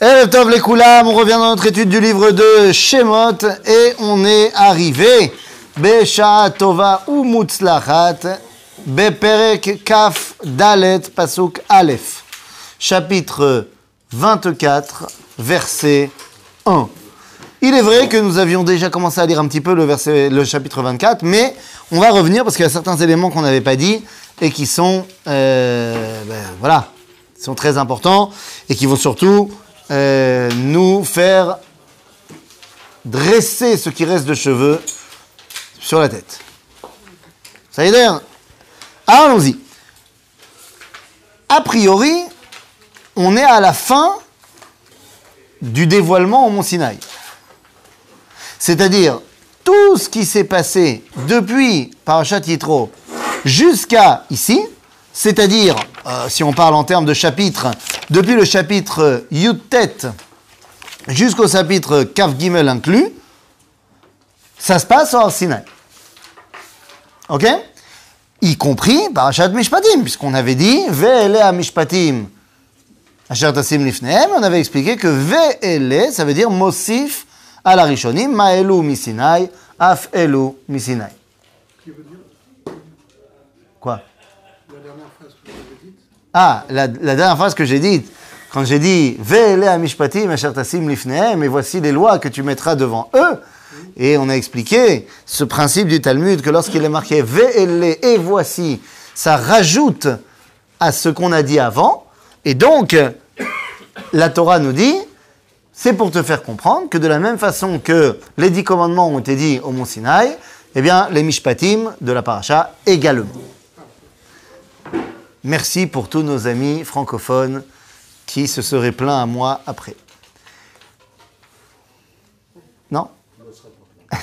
Eh, Tov les on revient dans notre étude du livre de Shemot et on est arrivé. Besha Tova ou Beperek Kaf Dalet Pasuk Aleph. Chapitre 24 verset 1 il est vrai que nous avions déjà commencé à lire un petit peu le, verset, le chapitre 24, mais on va revenir parce qu'il y a certains éléments qu'on n'avait pas dit et qui sont, euh, ben, voilà, qui sont très importants et qui vont surtout euh, nous faire dresser ce qui reste de cheveux sur la tête. Ça y est d'ailleurs Allons-y. A priori, on est à la fin du dévoilement au Mont Sinaï. C'est-à-dire, tout ce qui s'est passé depuis Parashat Yitro jusqu'à ici, c'est-à-dire, euh, si on parle en termes de chapitre, depuis le chapitre Yutet jusqu'au chapitre Kaf Gimel inclus, ça se passe au Sinai. Ok? Y compris Parashat Mishpatim, puisqu'on avait dit Ve'ele Mishpatim Asher Tassim Lifnehem, on avait expliqué que Ve'ele, ça veut dire Mosif à la Rishonim, Ma'elu Misinai, Af Elu Misinai. Quoi La dernière phrase que vous avez dite, Ah, la, dernière phrase que j'ai dite, quand j'ai dit Ve'ele Amishpatim Tassim Lifnehem, et voici les lois que tu mettras devant eux. Et on a expliqué ce principe du Talmud que lorsqu'il est marqué Ve'ele et voici, ça rajoute à ce qu'on a dit avant. Et donc, la Torah nous dit c'est pour te faire comprendre que de la même façon que les dix commandements ont été dits au Mont Sinaï, eh bien, les mishpatim de la paracha également. Merci pour tous nos amis francophones qui se seraient plaints à moi après. Non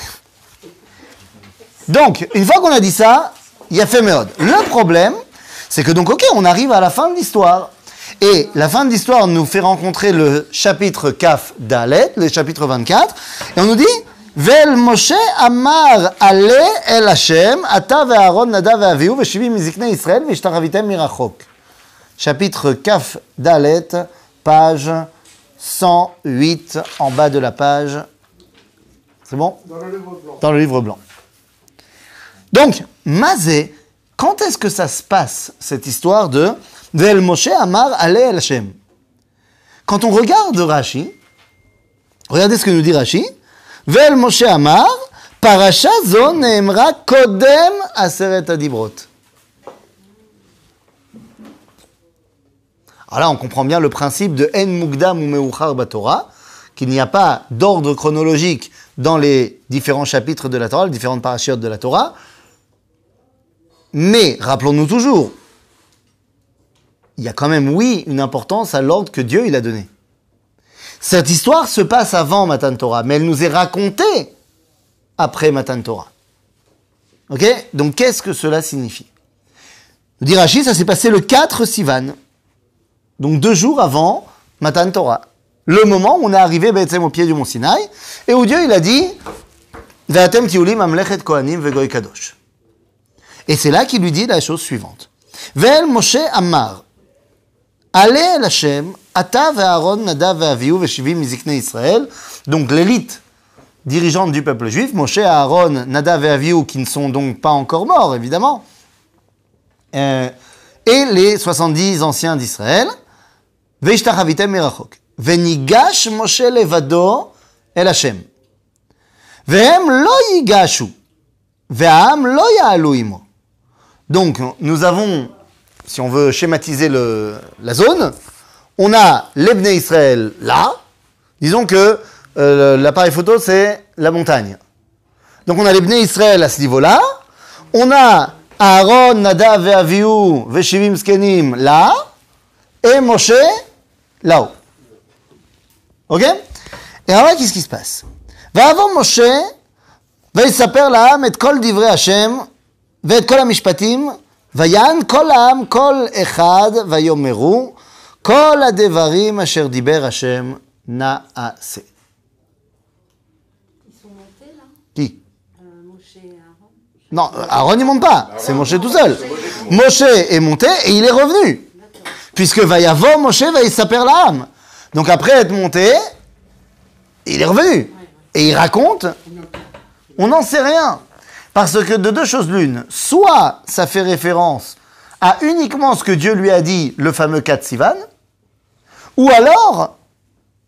Donc, une fois qu'on a dit ça, il y a fait méode. Le problème, c'est que donc, ok, on arrive à la fin de l'histoire. Et la fin de l'histoire nous fait rencontrer le chapitre Kaf Dalet, le chapitre 24, et on nous dit Vel Moshe Amar Ale El Hashem, Ata ve'Aaron Nadav ve'Avihu ve'Shivim miziknei Israël ve'Ishtaravitem mirachok. Chapitre Dalet, page 108, en bas de la page. C'est bon? Dans le livre blanc. Dans le livre blanc. Donc, Mazé, quand est-ce que ça se passe, cette histoire de Vel Moshe Amar Ale El Hashem Quand on regarde Rashi, regardez ce que nous dit Rashi. Alors là, on comprend bien le principe de En Mugdam ou Meuchar qu'il n'y a pas d'ordre chronologique dans les différents chapitres de la Torah, les différentes parachutes de la Torah. Mais rappelons-nous toujours, il y a quand même, oui, une importance à l'ordre que Dieu a donné. Cette histoire se passe avant Matan Torah, mais elle nous est racontée après Matan Torah. Ok? Donc qu'est-ce que cela signifie? Nous ça s'est passé le 4 Sivan, donc deux jours avant Matan Torah. Le moment où on est arrivé au pied du mont Sinaï, et où Dieu il a dit kohanim vegoy kadosh. Et c'est là qu'il lui dit la chose suivante. Ve'el Moshe Ammar, Allez el Hashem, Ata ve'Aaron Nadav ve'Avihu ve'Shivim miziknei Israël, donc l'élite dirigeante du peuple juif, Moshe, Aaron, Nadav et Avihu, qui ne sont donc pas encore morts, évidemment, euh, et les 70 anciens d'Israël, Ve'ishtachavitem merachok. Ve'nigash Moshe levado el Hashem. Ve'hem lo yigashu. Ve'am lo. Donc, nous avons, si on veut schématiser la zone, on a l'Ebne Israël là. Disons que euh, l'appareil photo, c'est la montagne. Donc on a l'Ebne Israël à ce niveau-là. On a Aaron, Nadav et Avihu, Skenim là. Et Moshe là-haut. Ok? Et alors qu'est-ce qui se passe? Va avant Moshe, va s'appeler l'âme et kol divrei Hashem, et kol amishpatim, ויען כל העם כל אחד ויאמרו כל הדברים אשר דיבר השם נעשה. Ils sont montés là Qui euh, Moshe et Aaron. Non, Aaron il monte pas, c'est Moshe tout seul. Moshe est monté et il est revenu. Puisque Vayavo Moshe va s'appeler l'âme. Donc après être monté, il est revenu. Et il raconte, on n'en sait rien. Parce que de deux choses l'une, soit ça fait référence à uniquement ce que Dieu lui a dit, le fameux cas de Sivan, ou alors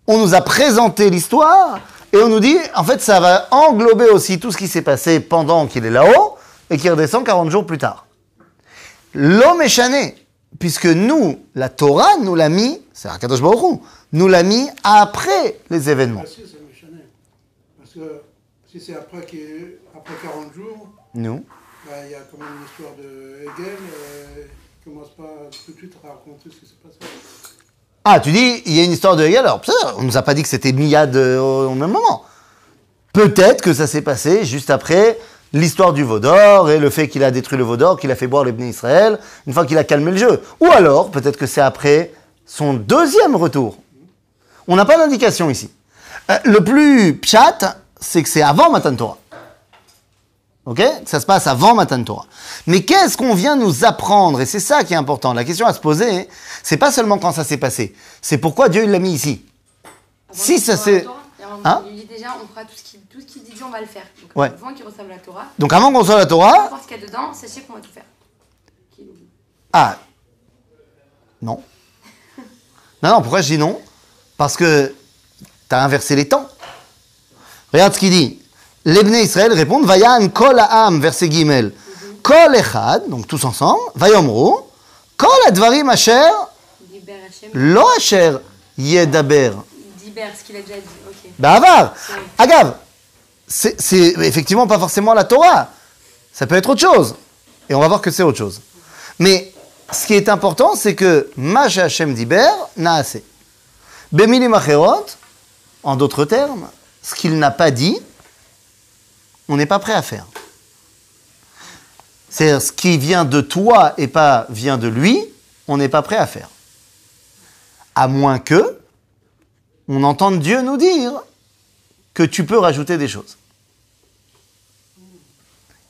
on nous a présenté l'histoire et on nous dit, en fait, ça va englober aussi tout ce qui s'est passé pendant qu'il est là-haut et qui redescend 40 jours plus tard. L'homme est puisque nous, la Torah nous l'a mis, c'est Akadosh Baruch nous l'a mis après les événements. Si c'est après, après 40 jours, Nous. bah, il y a quand même une histoire de Hegel. Euh, il commence pas tout de suite à raconter ce qui s'est passé. Ah, tu dis, il y a une histoire de Hegel, alors on nous a pas dit que c'était Miyad euh, au, même moment. Peut-être que ça s'est passé juste après l'histoire du Vaudor et le fait qu'il a détruit le Vaudor, qu'il a fait boire les Bnei Israël, une fois qu'il a calmé le jeu. Ou alors, peut-être que c'est après son deuxième retour. On n'a pas d'indication ici. Euh, le plus pchat, c'est que c'est avant Matan Torah. Ok? Ça se passe avant Matan Torah. Mais qu'est-ce qu'on vient nous apprendre? Et c'est ça qui est important. La question à se poser, c'est pas seulement quand ça s'est passé, c'est pourquoi Dieu l'a mis ici. Si ça s'est... Hein? Il dit déjà, on fera tout ce qu'il qu'il dit, on va le faire. Donc, Ouais. avant qu'il reçoive la Torah, Donc avant qu'on soit la Torah, importe ce qu'il y a dedans, sachez qu'on va tout faire. Ah, non. Non, non, pourquoi je dis non? Parce que tu as inversé les temps. Regarde ce qu'il dit. Les Bnei Israël répondent, Vayan kol ha'am, verset Gimel. Kol echad, donc tous ensemble, Vayomru, kol advarim asher, lo asher yedaber. Diber, ce qu'il a déjà dit, ok. Bavar. Agav, c'est c'est effectivement pas forcément la Torah. Ça peut être autre chose. Et on va voir que c'est autre chose. Mais ce qui est important, c'est que Masha Hashem Diber n'a assez. Bemilim Acherot, en d'autres termes, ce qu'il n'a pas dit, on n'est pas prêt à faire. C'est-à-dire ce qui vient de toi et pas vient de lui, on n'est pas prêt à faire. À moins que on entende Dieu nous dire que tu peux rajouter des choses.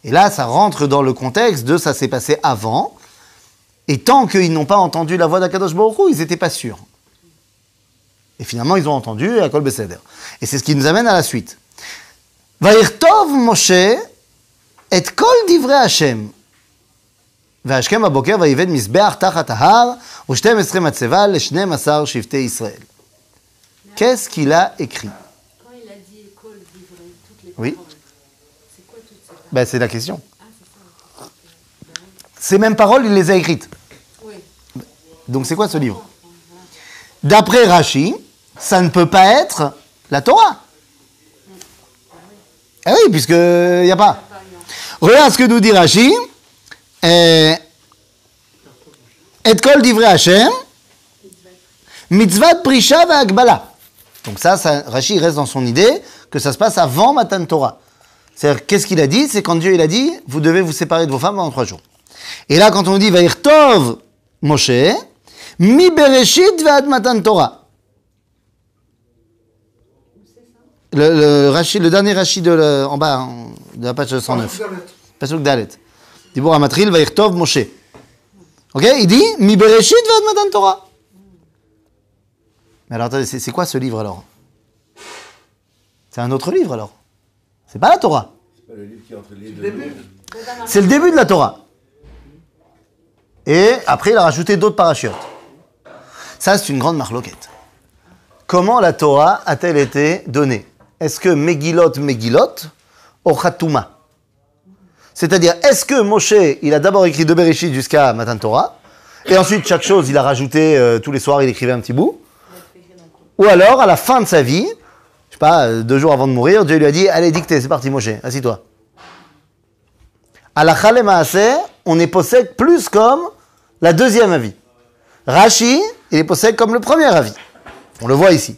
Et là, ça rentre dans le contexte de ça s'est passé avant. Et tant qu'ils n'ont pas entendu la voix d'Akadosh Baruch ils n'étaient pas sûrs. Et finalement, ils ont entendu Akol Beseder. Et c'est ce qui nous amène à la suite. Vairtov Moshe et kol divrei Hashem. והשכם בבוקר ויבד מזבח תחת ההר ו-12 מצבה ל-12 שבטי ישראל. Qu'est-ce qu'il a écrit Quand il a dit école, livré, toutes les Oui. paroles, c'est quoi toutes ces paroles ben, C'est la question. Ah, c'est ça. Ces mêmes paroles, il les a écrites. Oui. Donc c'est quoi ce livre D'après Rashi, ça ne peut pas être la Torah. Ah oui, puisqu'il n'y a pas. Regarde ce que nous dit Rashi. Euh, Et kol divrei Hashem, mitzvat prisha ve'agbala. Donc ça, ça, Rashi reste dans son idée que ça se passe avant Matan Torah. C'est-à-dire, qu'est-ce qu'il a dit? C'est quand Dieu il a dit, vous devez vous séparer de vos femmes pendant trois jours. Et là, quand on dit Vairtov Moshe, mi bereshit ve'ad Matan Torah. Le, le, Rashi, le dernier Rashi de la- en bas, en- de la page 109. Pasuk Dalet. Dibor Amatril Vairtov Moshe. Ok Il dit Mi bereshit ve'ad Matan Torah. Mais alors, attendez, c'est quoi ce livre alors? C'est un autre livre alors? C'est pas la Torah. C'est pas le livre qui est entre les deux. C'est le début de la Torah. Et après, il a rajouté d'autres parachutes. Ça, c'est une grande marloquette. Comment la Torah a-t-elle été donnée? Est-ce que Megillot, Megillot, ou C'est-à-dire, est-ce que Moshe, il a d'abord écrit de Bereshit jusqu'à Matan Torah, et ensuite, chaque chose, il a rajouté, euh, tous les soirs, il écrivait un petit bout? Ou alors, à la fin de sa vie, je sais pas, euh, deux jours avant de mourir, Dieu lui a dit, allez, dictez, c'est parti, Moshe, assis-toi. À la on est possède plus comme la deuxième avis. Rashi, il est possède comme le premier avis. On le voit ici.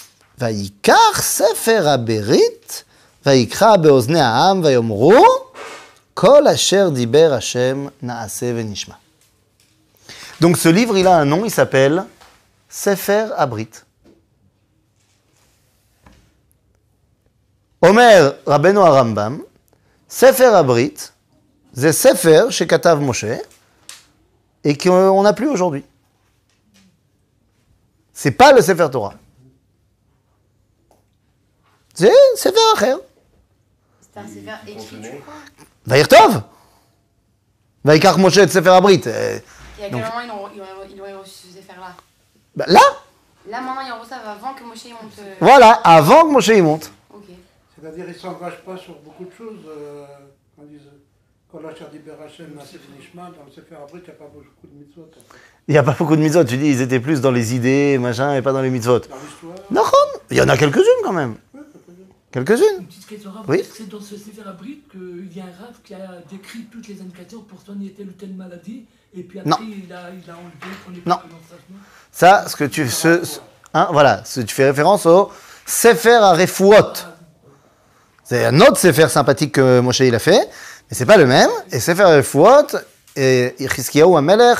Donc ce livre, il a un nom, il s'appelle Sefer Abrit. Omer Rabbeinu Arambam, Sefer Abrit, c'est Sefer chez Katav Moshe, et qu'on n'a plus aujourd'hui. C'est pas le Sefer Torah. C'est Sefer אחר. C'est un sévère écrit, tu crois ויכתוב. ויקח משה את ספר הברית. אה, Et à quel Donc- moment ils ont, ils ont, ils ont reçu ce sévère-là bah, là, Là, maintenant, ils en reçoivent avant que Moshe il monte. euh, voilà, avant que Moshe y monte. Ok. C'est-à-dire, ils ne s'engagent pas sur beaucoup de choses. Euh, quand ils disent Quand l'Achar d'Iber Hashem, Nasif Nishma, dans le Sefer Abrit, il n'y a pas beaucoup de mitzvot. en fait. Il n'y a pas beaucoup de mitzvot. Tu dis, ils étaient plus dans les idées, machin, et pas dans les mitzvot. Dans l'histoire, Non, il y en a quelques-unes quand même. Quelques-unes. Une petite question rare, Oui. parce que c'est dans ce Sefer Abrit qu'il y a un rave qui a décrit toutes les indications pour soigner telle ou telle maladie, et puis après Non. il a, il a enlevé qu'on Non. ça. Ce que tu, ce, ce- hein, voilà, ce- tu fais référence au Sefer Arefouot. C'est un autre Sefer sympathique que Moshe il a fait, mais c'est pas le même. Et Sefer Arefouot, et Amelech,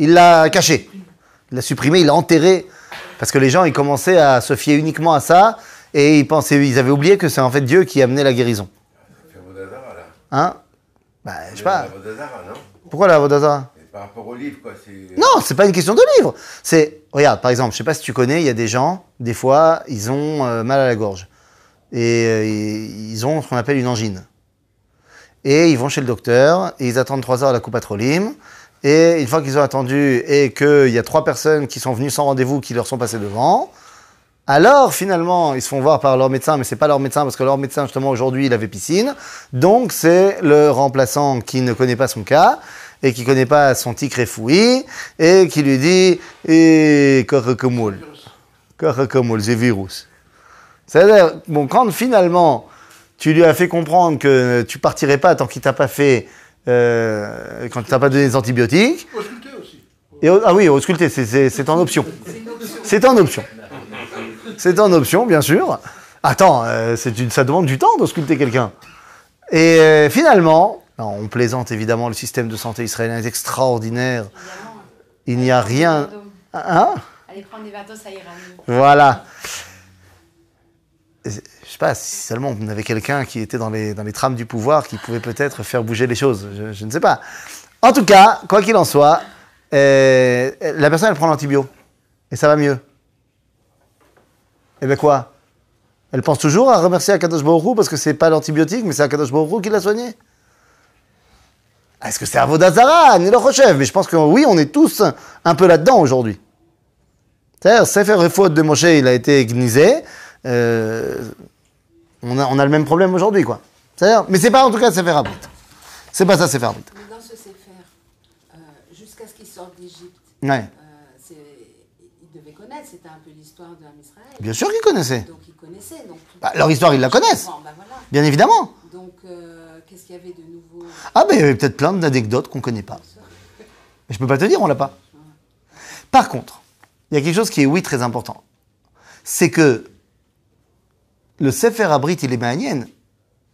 il l'a caché. Il l'a supprimé, il l'a enterré. Parce que les gens, ils commençaient à se fier uniquement à ça, et ils pensaient, ils avaient oublié que c'est en fait Dieu qui amenait la guérison. Hein? Bah, je sais pas. Pourquoi la Vodazara par rapport au livre, quoi. C'est... Non, c'est pas une question de livre. C'est, regarde, par exemple, je sais pas si tu connais, il y a des gens, des fois, ils ont euh, mal à la gorge. Et euh, ils ont ce qu'on appelle une angine. Et ils vont chez le docteur, et ils attendent trois heures à la coupe patrolim. Et une fois qu'ils ont attendu, et qu'il y a trois personnes qui sont venues sans rendez-vous, qui leur sont passées devant, alors finalement, ils se font voir par leur médecin, mais c'est pas leur médecin, parce que leur médecin, justement, aujourd'hui, il avait piscine. Donc, c'est le remplaçant qui ne connaît pas son cas, et qui connaît pas son tic réfoui, et qui lui dit, et Korekomoul. Korekomoul, c'est virus. C'est-à-dire, bon, quand finalement, tu lui as fait comprendre que tu partirais pas tant qu'il t'a pas fait, euh, quand tu t'as pas donné des antibiotiques, ausculter aussi. et, ah oui, ausculter, c'est- c'est c'est en option. C'est en option. C'est en option, bien sûr. Attends, euh, c'est une- ça demande du temps d'ausculter quelqu'un. Et euh, finalement, non, on plaisante évidemment, le système de santé israélien est extraordinaire. Évidemment. Il n'y a rien. Hein Allez prendre des verres d'eau, ça ira mieux. Voilà. Je sais pas, si seulement on avait quelqu'un qui était dans les, dans les trames du pouvoir qui pouvait peut-être faire bouger les choses. Je, je ne sais pas. En tout cas, quoi qu'il en soit, euh, la personne, elle prend l'antibio. Et ça va mieux. Et bien quoi? Elle pense toujours à remercier Akadosh Baruch Hu parce que c'est pas l'antibiotique, mais c'est Akadosh Baruch Hu qui l'a soigné. Est-ce que c'est Avodazara Ni le Rochev Mais je pense que oui, on est tous un peu là-dedans aujourd'hui. C'est-à-dire, Sefer faute de Moshe, il a été gnisé. Euh, on, a, on a le même problème aujourd'hui, quoi. C'est-à-dire, mais c'est pas en tout cas Sefer Abrit. C'est pas ça Sefer Abrit. Mais dans ce Sefer, euh, jusqu'à ce qu'ils sortent d'Égypte, Ouais. euh, ils devaient connaître, c'était un peu l'histoire de Israël. Bien sûr qu'ils connaissaient. Donc ils connaissaient. Donc, Bah, leur histoire, ils la connaissent. Bah, voilà. Bien évidemment. Donc euh, qu'est-ce qu'il y avait de nouveau? Ah ben il y avait peut-être plein d'anecdotes qu'on connaît pas. Mais je peux pas te dire, on l'a pas. Par contre, il y a quelque chose qui est oui très important. C'est que le Sefer Abrit, il est maïen,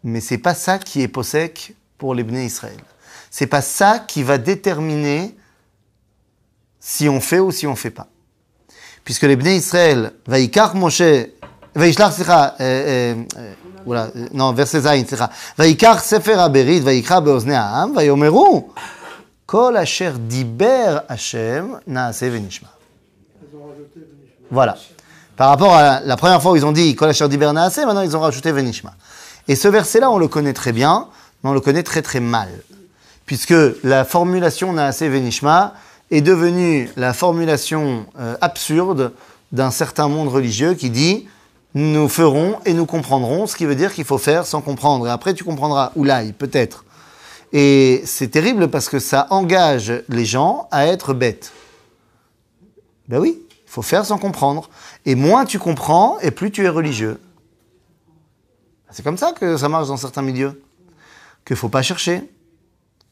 mais c'est pas ça qui est possèque pour les Bnei Israël. C'est pas ça qui va déterminer si on fait ou si on fait pas. Puisque les Bnei Israël, Vaikar Moshe, Vaishlach, slicha, euh, euh, euh, voilà, non, verset Zayin, slicha, Vaikar Sefer Aberit, Vaikra Beozne Ha'am, Vayomeru, Kol Asher Diber Hashem, Naase Venishma. Voilà. Par rapport à la première fois où ils ont dit Kol Asher Diber Naase, maintenant ils ont rajouté Venishma. Et ce verset-là, on le connaît très bien, mais on le connaît très très mal. Puisque la formulation Naase Venishma est devenue la formulation euh, absurde d'un certain monde religieux qui dit nous ferons et nous comprendrons, ce qui veut dire qu'il faut faire sans comprendre. Et après, tu comprendras, oulaï, peut-être. Et c'est terrible parce que ça engage les gens à être bêtes. Ben oui, il faut faire sans comprendre. Et moins tu comprends, et plus tu es religieux. C'est comme ça que ça marche dans certains milieux. Qu'il ne faut pas chercher.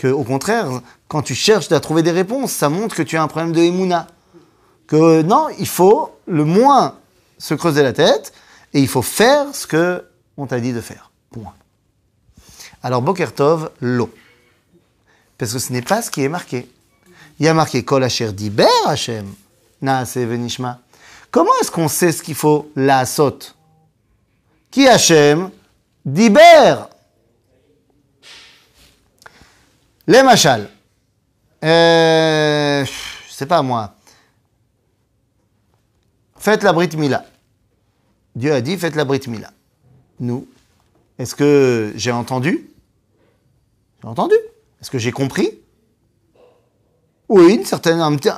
Que, au contraire, quand tu cherches à trouver des réponses, ça montre que tu as un problème de émouna. Que non, il faut le moins se creuser la tête et il faut faire ce que on t'a dit de faire. Point. Alors, Bokertov, l'eau. Parce que ce n'est pas ce qui est marqué. Il y a marqué Kol Asher Diber Hashem, Naase Venishma. Comment est-ce qu'on sait ce qu'il faut la saute Qui Hashem Diber. Les machal. Euh, je sais pas moi. Faites la Brit Mila. Dieu a dit faites la Brit Mila. Nous, est-ce que j'ai entendu? J'ai entendu. Est-ce que j'ai compris? Oui, une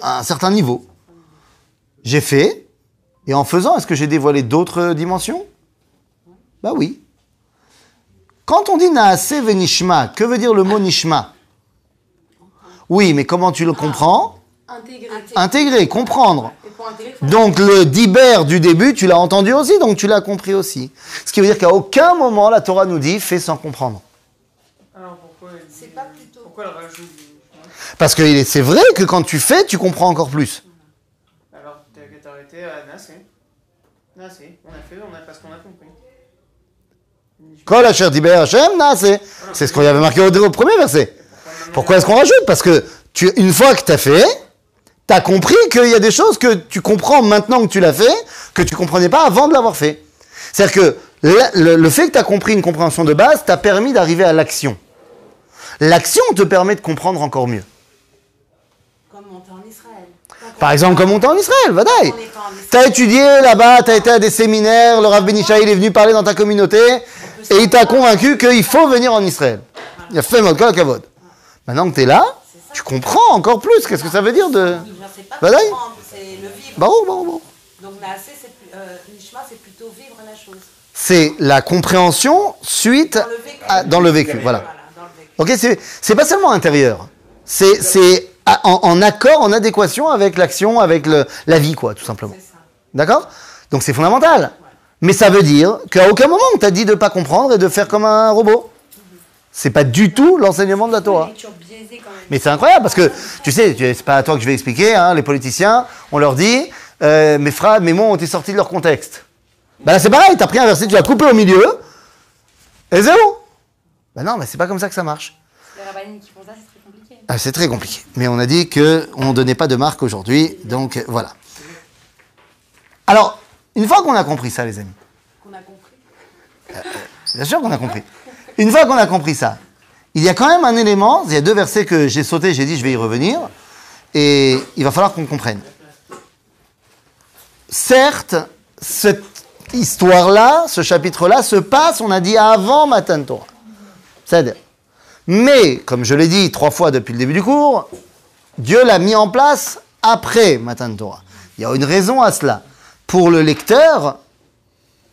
un certain niveau. J'ai fait. Et en faisant, est-ce que j'ai dévoilé d'autres dimensions? Bah oui. Quand on dit Naase Venishma, que veut dire le mot Nishma? Oui, mais comment tu le comprends Intégré. Intégrer, comprendre. Intégrer, faut- Donc le diber du début, tu l'as entendu aussi, donc tu l'as compris aussi. Ce qui veut dire qu'à aucun moment la Torah nous dit fais sans comprendre. Alors pourquoi il dit- C'est pas plutôt- Pourquoi elle rajoute des- Parce que c'est vrai que quand tu fais, tu comprends encore plus. Alors t'as qu'à t'arrêter à Nassé. Nassé, on a fait, on a parce qu'on a compris. Kol asher diber Hashem naase. C'est ce qu'on y avait marqué au, au premier verset. Pourquoi est-ce qu'on rajoute? Parce que tu, une fois que tu as fait, tu as compris qu'il y a des choses que tu comprends maintenant que tu l'as fait, que tu comprenais pas avant de l'avoir fait. C'est-à-dire que le, le fait que tu as compris une compréhension de base t'a permis d'arriver à l'action. L'action te permet de comprendre encore mieux. Comme en Israël. Par exemple, comme on était en Israël, Vadaï. Est. T'as étudié là-bas, t'as été à des séminaires, le Rav Benishaï il est venu parler dans ta communauté, et il t'a convaincu qu'il faut venir en Israël. Il a fait mode kavod. Maintenant que t'es là, tu comprends encore plus. Qu'est-ce que ça veut dire de... Je sais pas comprendre, c'est le vivre. Bon, bon, bon. Donc c'est euh, c'est plutôt vivre la chose. C'est la compréhension suite Dans le vécu. à- dans le vécu. Voilà. dans le vécu. Ok, c'est c'est pas seulement intérieur. C'est en, en accord, en adéquation avec l'action, avec le, la vie, quoi, tout simplement. C'est ça. D'accord? Donc c'est fondamental. Mais ça veut dire qu'à aucun moment on t'a dit de pas comprendre et de faire comme un robot. C'est pas du tout l'enseignement de la Torah. Mais c'est incroyable parce que tu sais, c'est pas à toi que je vais expliquer. hein, les politiciens, on leur dit, euh, mes phrases, mes mots ont été sortis de leur contexte. Bah là c'est pareil. T'as pris un verset, tu l'as coupé au milieu, et c'est bon. Bah non, mais c'est pas comme ça que ça marche. Les rabbins qui font ça, c'est très compliqué. Ah, c'est très compliqué. Mais on a dit que on donnait pas de marque aujourd'hui, donc euh, voilà. Alors, une fois qu'on a compris ça, les amis. Qu'on a compris. Bien sûr qu'on a compris. Une fois qu'on a compris ça, il y a quand même un élément, il y a deux versets que j'ai sautés, j'ai dit je vais y revenir, et il va falloir qu'on comprenne. Certes, cette histoire-là, ce chapitre-là, se passe, on a dit, avant Matan Torah. C'est-à-dire. Mais, comme je l'ai dit trois fois depuis le début du cours, Dieu l'a mis en place après Matan Torah. Il y a une raison à cela. Pour le lecteur,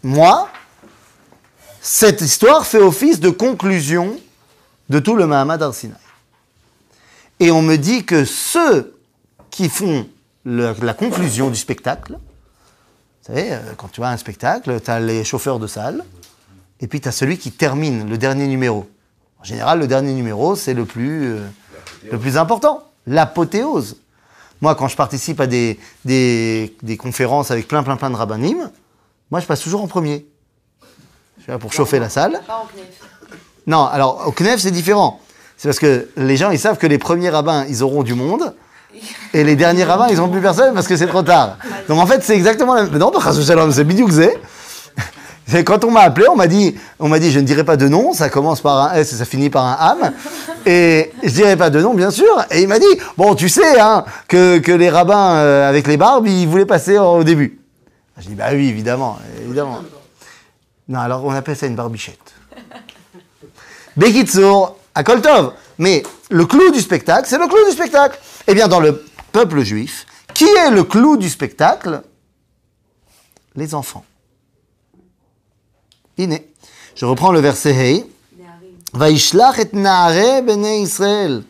moi, cette histoire fait office de conclusion de tout le Mahamad Arsinaï. Et on me dit que ceux qui font la conclusion du spectacle, vous savez, euh, quand tu as un spectacle, tu as les chauffeurs de salle, et puis tu as celui qui termine le dernier numéro. En général, le dernier numéro, c'est le plus, euh, le plus important, l'apothéose. Moi, quand je participe à des, des, des conférences avec plein, plein, plein de rabbinim, moi, je passe toujours en premier. Pour chauffer la salle. Pas en knef. Non, alors au CNEF, c'est différent. C'est parce que les gens, ils savent que les premiers rabbins, ils auront du monde. Et les derniers rabbins, ils n'ont plus personne parce que c'est trop tard. Donc en fait, c'est exactement la même. Non, c'est bidou que c'est. Quand on m'a appelé, on m'a dit, on m'a dit, je ne dirai pas de nom, ça commence par un S et ça finit par un âme. Et je dirai pas de nom, bien sûr. Et il m'a dit, bon, tu sais, hein, que, que les rabbins euh, avec les barbes, ils voulaient passer au début. J'ai dit, bah oui, évidemment, évidemment. Non, alors on appelle ça une barbichette. Bekitsour, à Koltov. Mais le clou du spectacle, c'est le clou du spectacle. Eh bien, dans le peuple juif, qui est le clou du spectacle Les enfants. Iné. Je reprends le verset Hey. וישלח את נערי בני ישראל,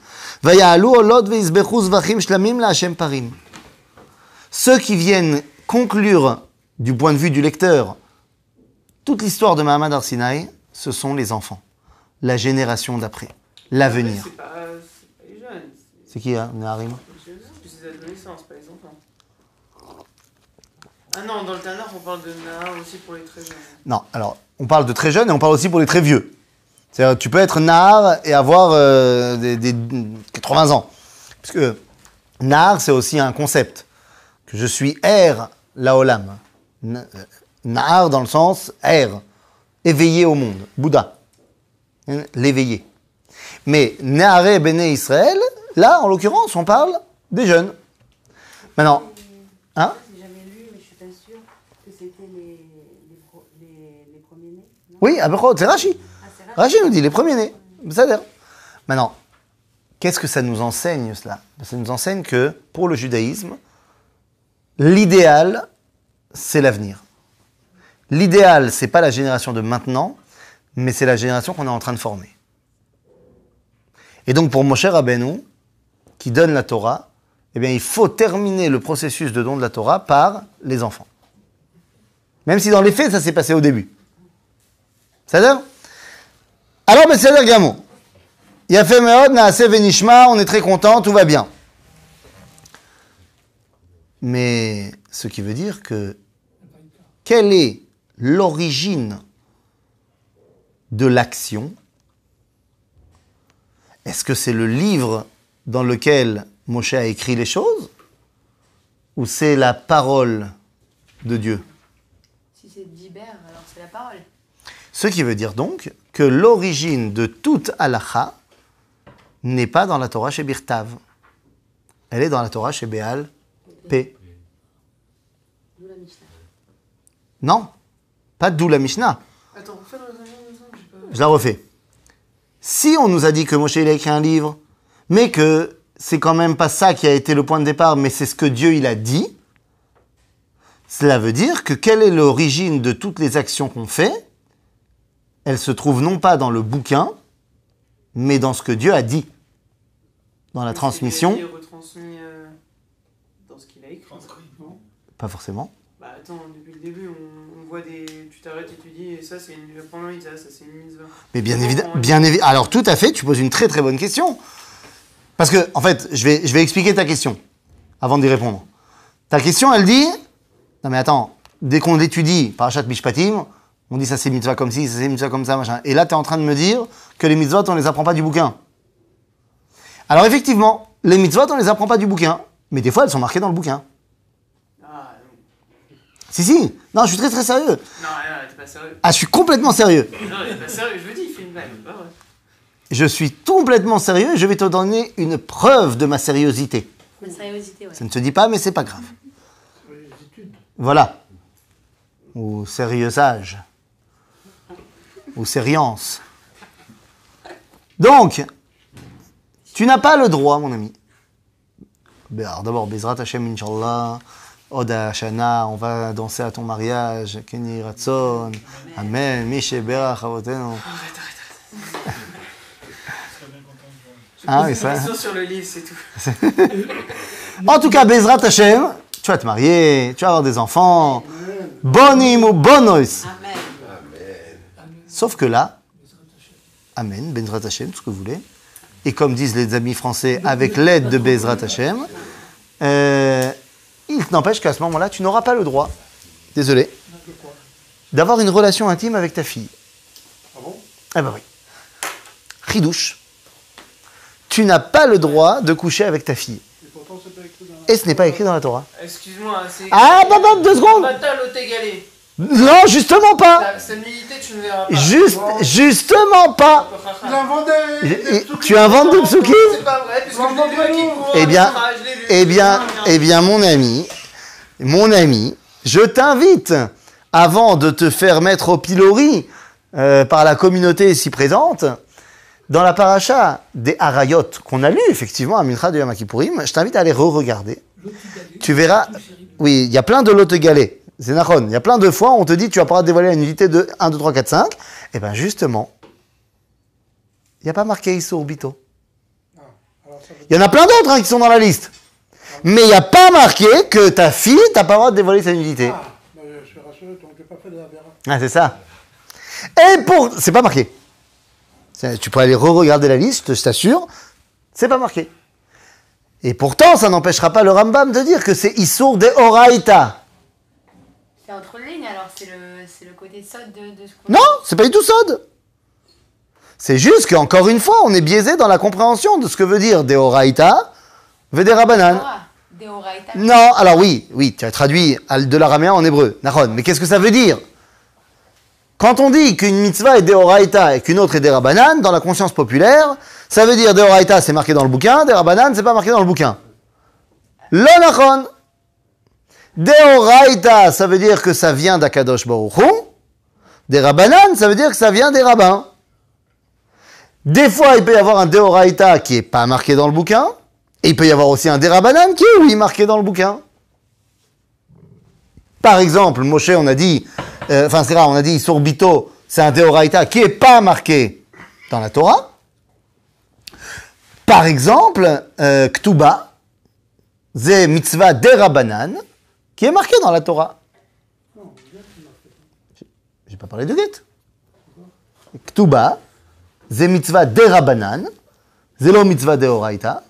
ויעלו עולות ויזבחו זבחים שלמים להשם פרים. Ceux qui viennent conclure, du point de vue du lecteur, toute l'histoire de Mahamad Arsinaï, ce sont les enfants, la génération d'après, l'avenir. C'est pas, c'est pas les jeunes, c'est C'est qui, hein, Naharim? C'est les adolescents, c'est pas les enfants. Ah non, dans le Tanakh, on parle de Nahar aussi pour les très jeunes. Non, alors, on parle de très jeunes et on parle aussi pour les très vieux. C'est-à-dire, tu peux être Nahar et avoir euh, des, des 80 ans. Parce que Nahar, c'est aussi un concept. Que je suis Er, Laolam. Na- Nahar dans le sens Er, éveillé au monde, Bouddha. L'éveillé. Mais Nahare Bene Israël, là, en l'occurrence, on parle des jeunes. Maintenant, hein? J'ai jamais lu, mais je suis pas sûre que c'était les, les, pro- les, les premiers-nés. non? Oui, c'est Rachi. Ah, Rachid nous dit les premiers-nés. Maintenant, qu'est-ce que ça nous enseigne cela? Ça nous enseigne que pour le judaïsme, l'idéal, c'est l'avenir. L'idéal, c'est pas la génération de maintenant, mais c'est la génération qu'on est en train de former. Et donc pour Moshe Rabbeinu, qui donne la Torah, eh bien il faut terminer le processus de don de la Torah par les enfants. Même si dans les faits, ça s'est passé au début. C'est-à-dire alors, Besséder Gamon. Il a fait Meod, Venishma, on est très content, tout va bien. Mais ce qui veut dire que quelle est l'origine de l'action Est-ce que c'est le livre dans lequel Moshe a écrit les choses Ou c'est la parole de Dieu? Si c'est Diber, alors c'est la parole. Ce qui veut dire donc que l'origine de toute halacha n'est pas dans la Torah chez Birtav. Elle est dans la Torah chez Béal P. Non, pas d'où la Mishnah. Attends, refais. Je la refais. Si on nous a dit que Moshe il a écrit un livre, mais que c'est quand même pas ça qui a été le point de départ, mais c'est ce que Dieu il a dit, cela veut dire que quelle est l'origine de toutes les actions qu'on fait? Elle se trouve non pas dans le bouquin, mais dans ce que Dieu a dit. Dans la Mais transmission, c'est retransmis euh, dans ce qu'il a écrit. pas forcément. Bah attends, depuis le début, on, des. Tu t'arrêtes et tu dis, et ça c'est une. Je vais prendre un mitzvah, ça c'est une mitzvah. Mais bien évidemment, on- bien évi- Alors tout à fait, tu poses une très très bonne question. Parce que, en fait, je vais, je vais expliquer ta question avant d'y répondre. Ta question, elle dit Non mais attends, dès qu'on l'étudie, Parashat Mishpatim, on dit ça c'est mitzvah comme ci, ça c'est mitzvah comme ça, machin. Et là, tu es en train de me dire que les mitzvot, on les apprend pas du bouquin. Alors effectivement, les mitzvot, on les apprend pas du bouquin, mais des fois, elles sont marquées dans le bouquin. Si, si, non, je suis très très sérieux. Non, non, t'es pas sérieux. Ah, je suis complètement sérieux. Non, t'es pas sérieux, je vous dis, il fait une blague, pas vrai. Je suis complètement sérieux et je vais te donner une preuve de ma. La sériosité, ouais. Ça ne te dit pas, mais c'est pas grave. Voilà. Ou sérieusage. Ou sériance. Donc, tu n'as pas le droit, mon ami. Alors d'abord, Bezrat Hashem, Inch'Allah, Oda Shana, on va danser à ton mariage, Kenny Ratson, Amen, Mishe Berach Avotenu. Ah oui, ça. Question sur le livre, c'est tout. En tout cas, Bezrat Hashem, tu vas te marier, tu vas avoir des enfants. Bonim ou bonois. Amen. Sauf que là, Amen, Bezrat Hashem, tout ce que vous voulez. Et comme disent les amis français, avec l'aide de Bezrat Hashem, euh, il n'empêche qu'à ce moment-là, tu n'auras pas le droit, désolé, d'avoir une relation intime avec ta fille. Ah bon? Ah bah oui. Ridouche. Tu n'as pas le droit de coucher avec ta fille. Et ce n'est pas écrit dans la Torah. Excuse-moi, c'est. Ah, bah, bah, deux secondes. Non, justement pas Ta Cette nullité, tu ne verras pas. Juste, justement pas Il des. Tu inventes des psukim C'est pas vrai, puisque je Eh bien, eh bien, eh bien, mon ami, mon ami, je t'invite, avant de te faire mettre au pilori euh, par la communauté ici présente, dans la paracha des Harayot qu'on a lu effectivement à Mincha de Yom Kippourim, je t'invite à aller re-regarder. Tu verras, oui, il y a plein de lotes galets. C'est. Il y a plein de fois où on te dit tu vas pas dévoiler la nullité de 1, 2, 3, 4, 5. Et bien justement, il n'y a pas marqué Issour Bito. Alors ça veut Il y en a plein d'autres hein, qui sont dans la liste. Mais il n'y a pas marqué que ta fille, t'as pas le droit de dévoiler sa nudité. Ah, bah, je suis rassuré, donc j'ai pas fait de la vera. Ah, c'est ça. Et pour... C'est pas marqué. Tu pourrais aller re-regarder la liste, je t'assure. C'est pas marqué. Et pourtant, ça n'empêchera pas le Rambam de dire que c'est Issour de Oraïta. C'est entre les lignes alors, c'est le, c'est le côté sode de, de ce qu'on Non, c'est pas du tout sod. C'est juste qu'encore une fois, on est biaisé dans la compréhension de ce que veut dire Deoraita, Vederabanan. Deoraita. Non, alors oui, oui, tu as traduit de l'araméen en hébreu, Nahon, mais qu'est-ce que ça veut dire? Quand on dit qu'une mitzvah est Deoraita et qu'une autre est Derabanan, dans la conscience populaire, ça veut dire Deoraita c'est marqué dans le bouquin, Derabanan c'est pas marqué dans le bouquin. Le Nahon. Deoraita, ça veut dire que ça vient d'Akadosh Baruch. Derabanan, ça veut dire que ça vient des rabbins. Des fois, il peut y avoir un Deoraita qui est pas marqué dans le bouquin, et il peut y avoir aussi un Derabanan qui est, oui, marqué dans le bouquin. Par exemple, Moshe, on a dit, euh, enfin c'est rare, on a dit Sorbito, c'est un Deoraita qui est pas marqué dans la Torah. Par exemple, euh, Ktuba, c'est mitzvah Derabanan, qui est marqué dans la Torah. J'ai pas parlé de guette. Ktuba, ze mitzvah de Rabanan, ze lo mitzvah de Oraita,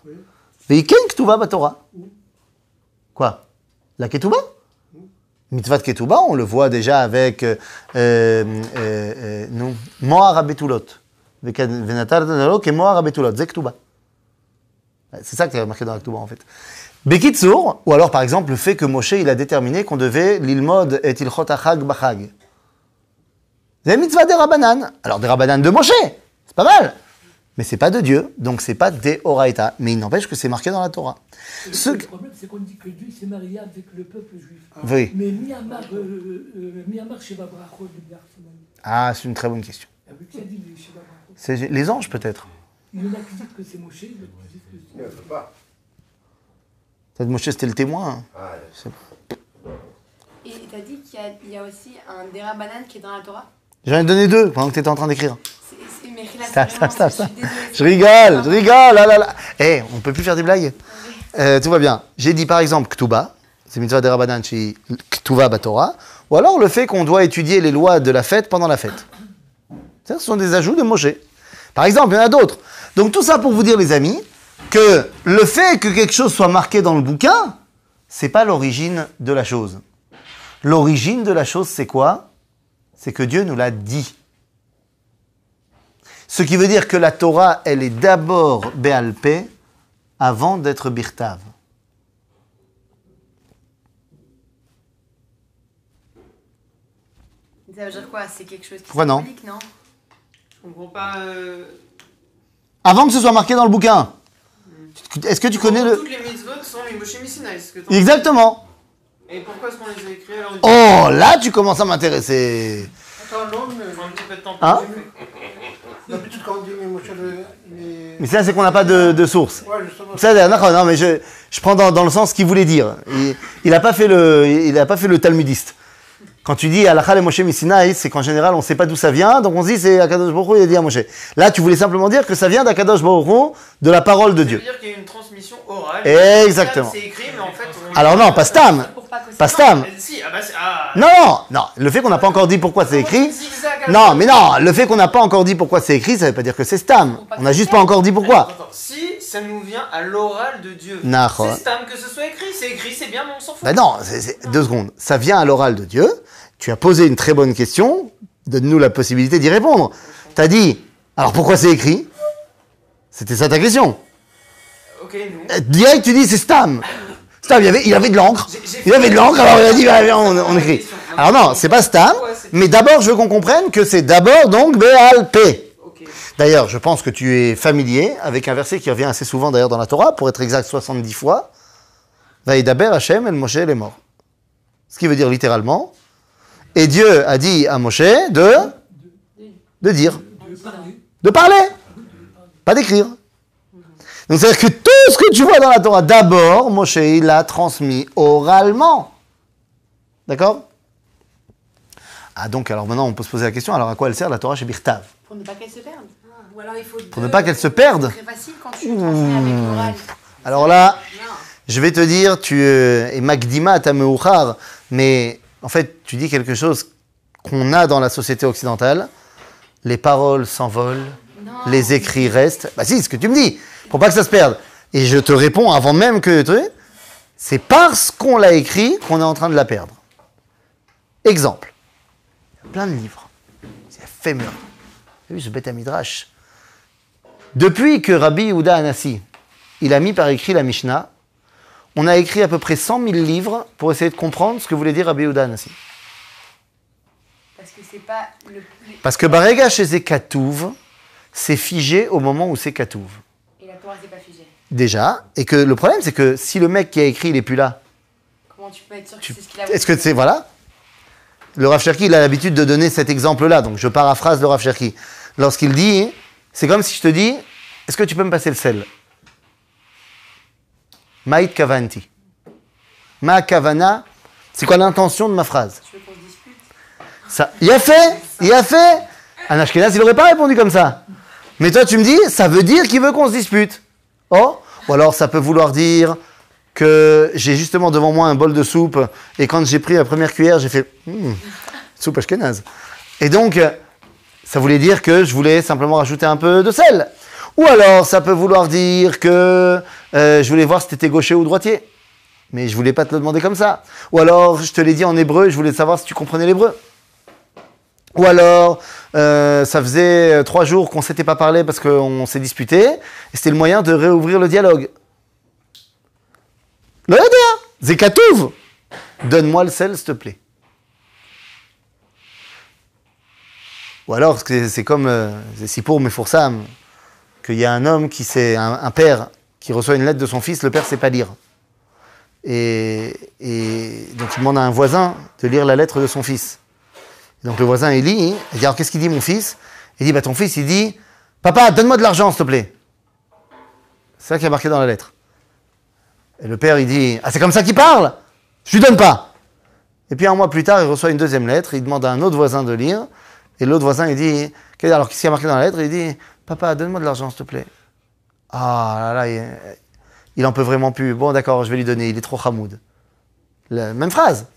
veiken Ktuba batora. Quoi? La Ketuba Mitzvah de Ketuba, on le voit déjà avec euh, euh, euh, nous. Moar Abetulot. Venatar Danalo, que Moar Abetulot, ze Ktuba. C'est ça que tu marqué dans la Ktuba en fait. Bekitsour, ou alors par exemple le fait que Moshe il a déterminé qu'on devait l'ilmod et ilchot achag bachag. C'est mitzvah des Rabanan. Alors des Rabanan de Moshe, c'est pas mal. Mais c'est pas de Dieu, donc c'est pas des Horaïta. Mais il n'empêche que c'est marqué dans la Torah. Le, Ce- le problème, c'est qu'on dit que Dieu s'est marié avec le peuple juif. Oui. Mais Myanmar, euh, euh. Ah, c'est une très bonne question. Avec qui a dit les Sheva Brachot? C'est les anges peut-être. Il y en a qui disent que c'est Moshe, il y en a qui disent que c'est. Il ne peut pas. Peut-être Moshe c'était le témoin. hein. Ah, Et t'as dit qu'il y, a- il y a aussi un Dera Banane qui est dans la Torah? J'en ai donné deux pendant que tu étais en train d'écrire. Vraiment- stop, stop. Je rigole, je rigole, là là là. Eh, on peut plus faire des blagues? Euh, tout va bien. J'ai dit par exemple Ktuba, c'est mitzvah de Rabbanan chez Ktuva Batora, ou alors le fait qu'on doit étudier les lois de la fête pendant la fête. Ça, ce sont des ajouts de Moshe. Par exemple, il y en a d'autres. Donc tout ça pour vous dire, les amis, que le fait que quelque chose soit marqué dans le bouquin, c'est pas l'origine de la chose. L'origine de la chose, c'est quoi? C'est que Dieu nous l'a dit. Ce qui veut dire que la Torah, elle est d'abord Béalpé avant d'être Birtav. Ça veut dire quoi? C'est quelque chose qui Pourquoi non? symbolique, non? Je comprends pas. euh, Avant que ce soit marqué dans le bouquin. Est-ce que tu connais le... Toutes les mitzvot sont que Exactement. Et pourquoi est-ce qu'on les a écrits alors Oh, là, tu commences à m'intéresser. Attends, non, mais un petit peu de temps Hein d'habitude, quand on dit, mais Mais ça, c'est qu'on n'a pas de, de source. Ouais, justement. Ça, d'accord, non, mais je, je prends dans, dans le sens qu'il voulait dire. Il n'a pas fait le, il a pas fait le talmudiste. Quand tu dis Alakha le Moshe Missinaï, c'est qu'en général, on ne sait pas d'où ça vient, donc on se dit c'est Akadosh Baruch il a dit à Moshe. Là, tu voulais simplement dire que ça vient d'Akadosh Baruch de la parole de Ça veut Dieu. dire qu'il y a une transmission orale. Exactement. C'est écrit, mais en fait. on- Alors non, pas Stam. Pas Stam. Si, ah bah. Ah, Non, non, non. Le fait qu'on n'a pas encore dit pourquoi c'est écrit. Non, mais non, le fait qu'on n'a pas encore dit pourquoi c'est écrit, ça veut pas dire que c'est Stam. On n'a juste pas encore dit pourquoi. Attends, attends. Si ça nous vient à l'oral de Dieu, c'est Stam que ce soit écrit. C'est écrit, c'est bien, mais on s'en fout. Ben non, deux secondes. Ça vient à l'oral de Dieu. Tu as posé une très bonne question. Donne-nous la possibilité d'y répondre. Tu as dit, alors pourquoi c'est écrit? C'était ça ta question. Ok, nous. Euh, Direct, tu dis c'est Stam. Stam, il avait, il avait de l'encre. Il avait de l'encre, alors il a dit, bah, on, la écrit. Alors non, c'est pas Stam. Mais d'abord, je veux qu'on comprenne que c'est d'abord donc B-A-L-P. Ok. D'ailleurs, je pense que tu es familier avec un verset qui revient assez souvent d'ailleurs dans la Torah, pour être exact 70 fois. Vaïdaber Hashem el Moshe est mort. Ce qui veut dire littéralement, et Dieu a dit à Moshe de, de dire, De parler. pas d'écrire. Donc c'est-à-dire que tout ce que tu vois dans la Torah, d'abord, Moshe, il l'a transmis oralement. D'accord? Ah donc, alors maintenant, on peut se poser la question, alors à quoi elle sert la Torah chez Birtav? Pour ne pas qu'elle se perde. Ou alors il faut Pour ne pas qu'elle se perde C'est facile quand tu transmets avec l'oral. Alors là, je vais te dire, tu euh, es Magdima Tameuchar, mais en fait, tu dis quelque chose qu'on a dans la société occidentale. Les paroles s'envolent, les écrits restent. Bah si, ce que tu me dis, pour pas que ça se perde. Et je te réponds avant même que tu... C'est parce qu'on l'a écrit qu'on est en train de la perdre. Exemple. Il y a plein de livres. C'est éphémère. Vu ce bête à midrash Depuis que Rabbi Yehuda Anassi, il a mis par écrit la Mishnah, on a écrit à peu près 100 000 livres pour essayer de comprendre ce que voulait dire Rabbi Yehuda Anassi. Parce que c'est pas le. le- Parce que Barega chez Zekatouv, c'est figé au moment où c'est Katouv. Et la Torah, c'est pas figé. Déjà, et que le problème, c'est que si le mec qui a écrit, il est plus là, Comment tu peux être sûr que Tu- c'est ce qu'il a Est-ce que c'est voilà Le Rav Cherki, il a l'habitude de donner cet exemple-là, donc je paraphrase le Rav Cherki. Lorsqu'il dit, c'est comme si je te dis, est-ce que tu peux me passer le sel? Maït kavanti. Ma kavana, c'est quoi l'intention de ma phrase Tu veux qu'on se dispute Il a fait, il a fait. Un Ashkenaz, il n'aurait pas répondu comme ça. Mais toi, tu me dis, ça veut dire qu'il veut qu'on se dispute. Oh Ou alors, ça peut vouloir dire que j'ai justement devant moi un bol de soupe et quand j'ai pris la première cuillère, j'ai fait Hmm, soupe Ashkenaz. Et donc, ça voulait dire que je voulais simplement rajouter un peu de sel. Ou alors, ça peut vouloir dire que euh, je voulais voir si tu étais gaucher ou droitier. Mais je voulais pas te le demander comme ça. Ou alors, je te l'ai dit en hébreu je voulais savoir si tu comprenais l'hébreu. Ou alors, euh, ça faisait euh, trois jours qu'on ne s'était pas parlé parce qu'on s'est disputé. Et c'était le moyen de réouvrir le dialogue. Zekatouv Donne-moi le sel, s'il te plaît. Ou alors, c'est comme euh, si pour mais pour Sam, qu'il y a un homme qui sait, un, père, qui reçoit une lettre de son fils, le père ne sait pas lire. Et donc il demande à un voisin de lire la lettre de son fils. Donc le voisin, il lit, il dit, alors qu'est-ce qu'il dit mon fils? Il dit, bah ton fils, il dit, papa, donne-moi de l'argent, s'il te plaît. C'est ça qui est marqué dans la lettre. Et le père, il dit, ah c'est comme ça qu'il parle Je lui donne pas. Et puis un mois plus tard, il reçoit une deuxième lettre, il demande à un autre voisin de lire, et l'autre voisin, il dit, alors qu'est-ce qui est marqué dans la lettre? Il dit, papa, donne-moi de l'argent, s'il te plaît. Ah là là, il, il en peut vraiment plus. Bon, d'accord, je vais lui donner, il est trop hamoud. La même phrase.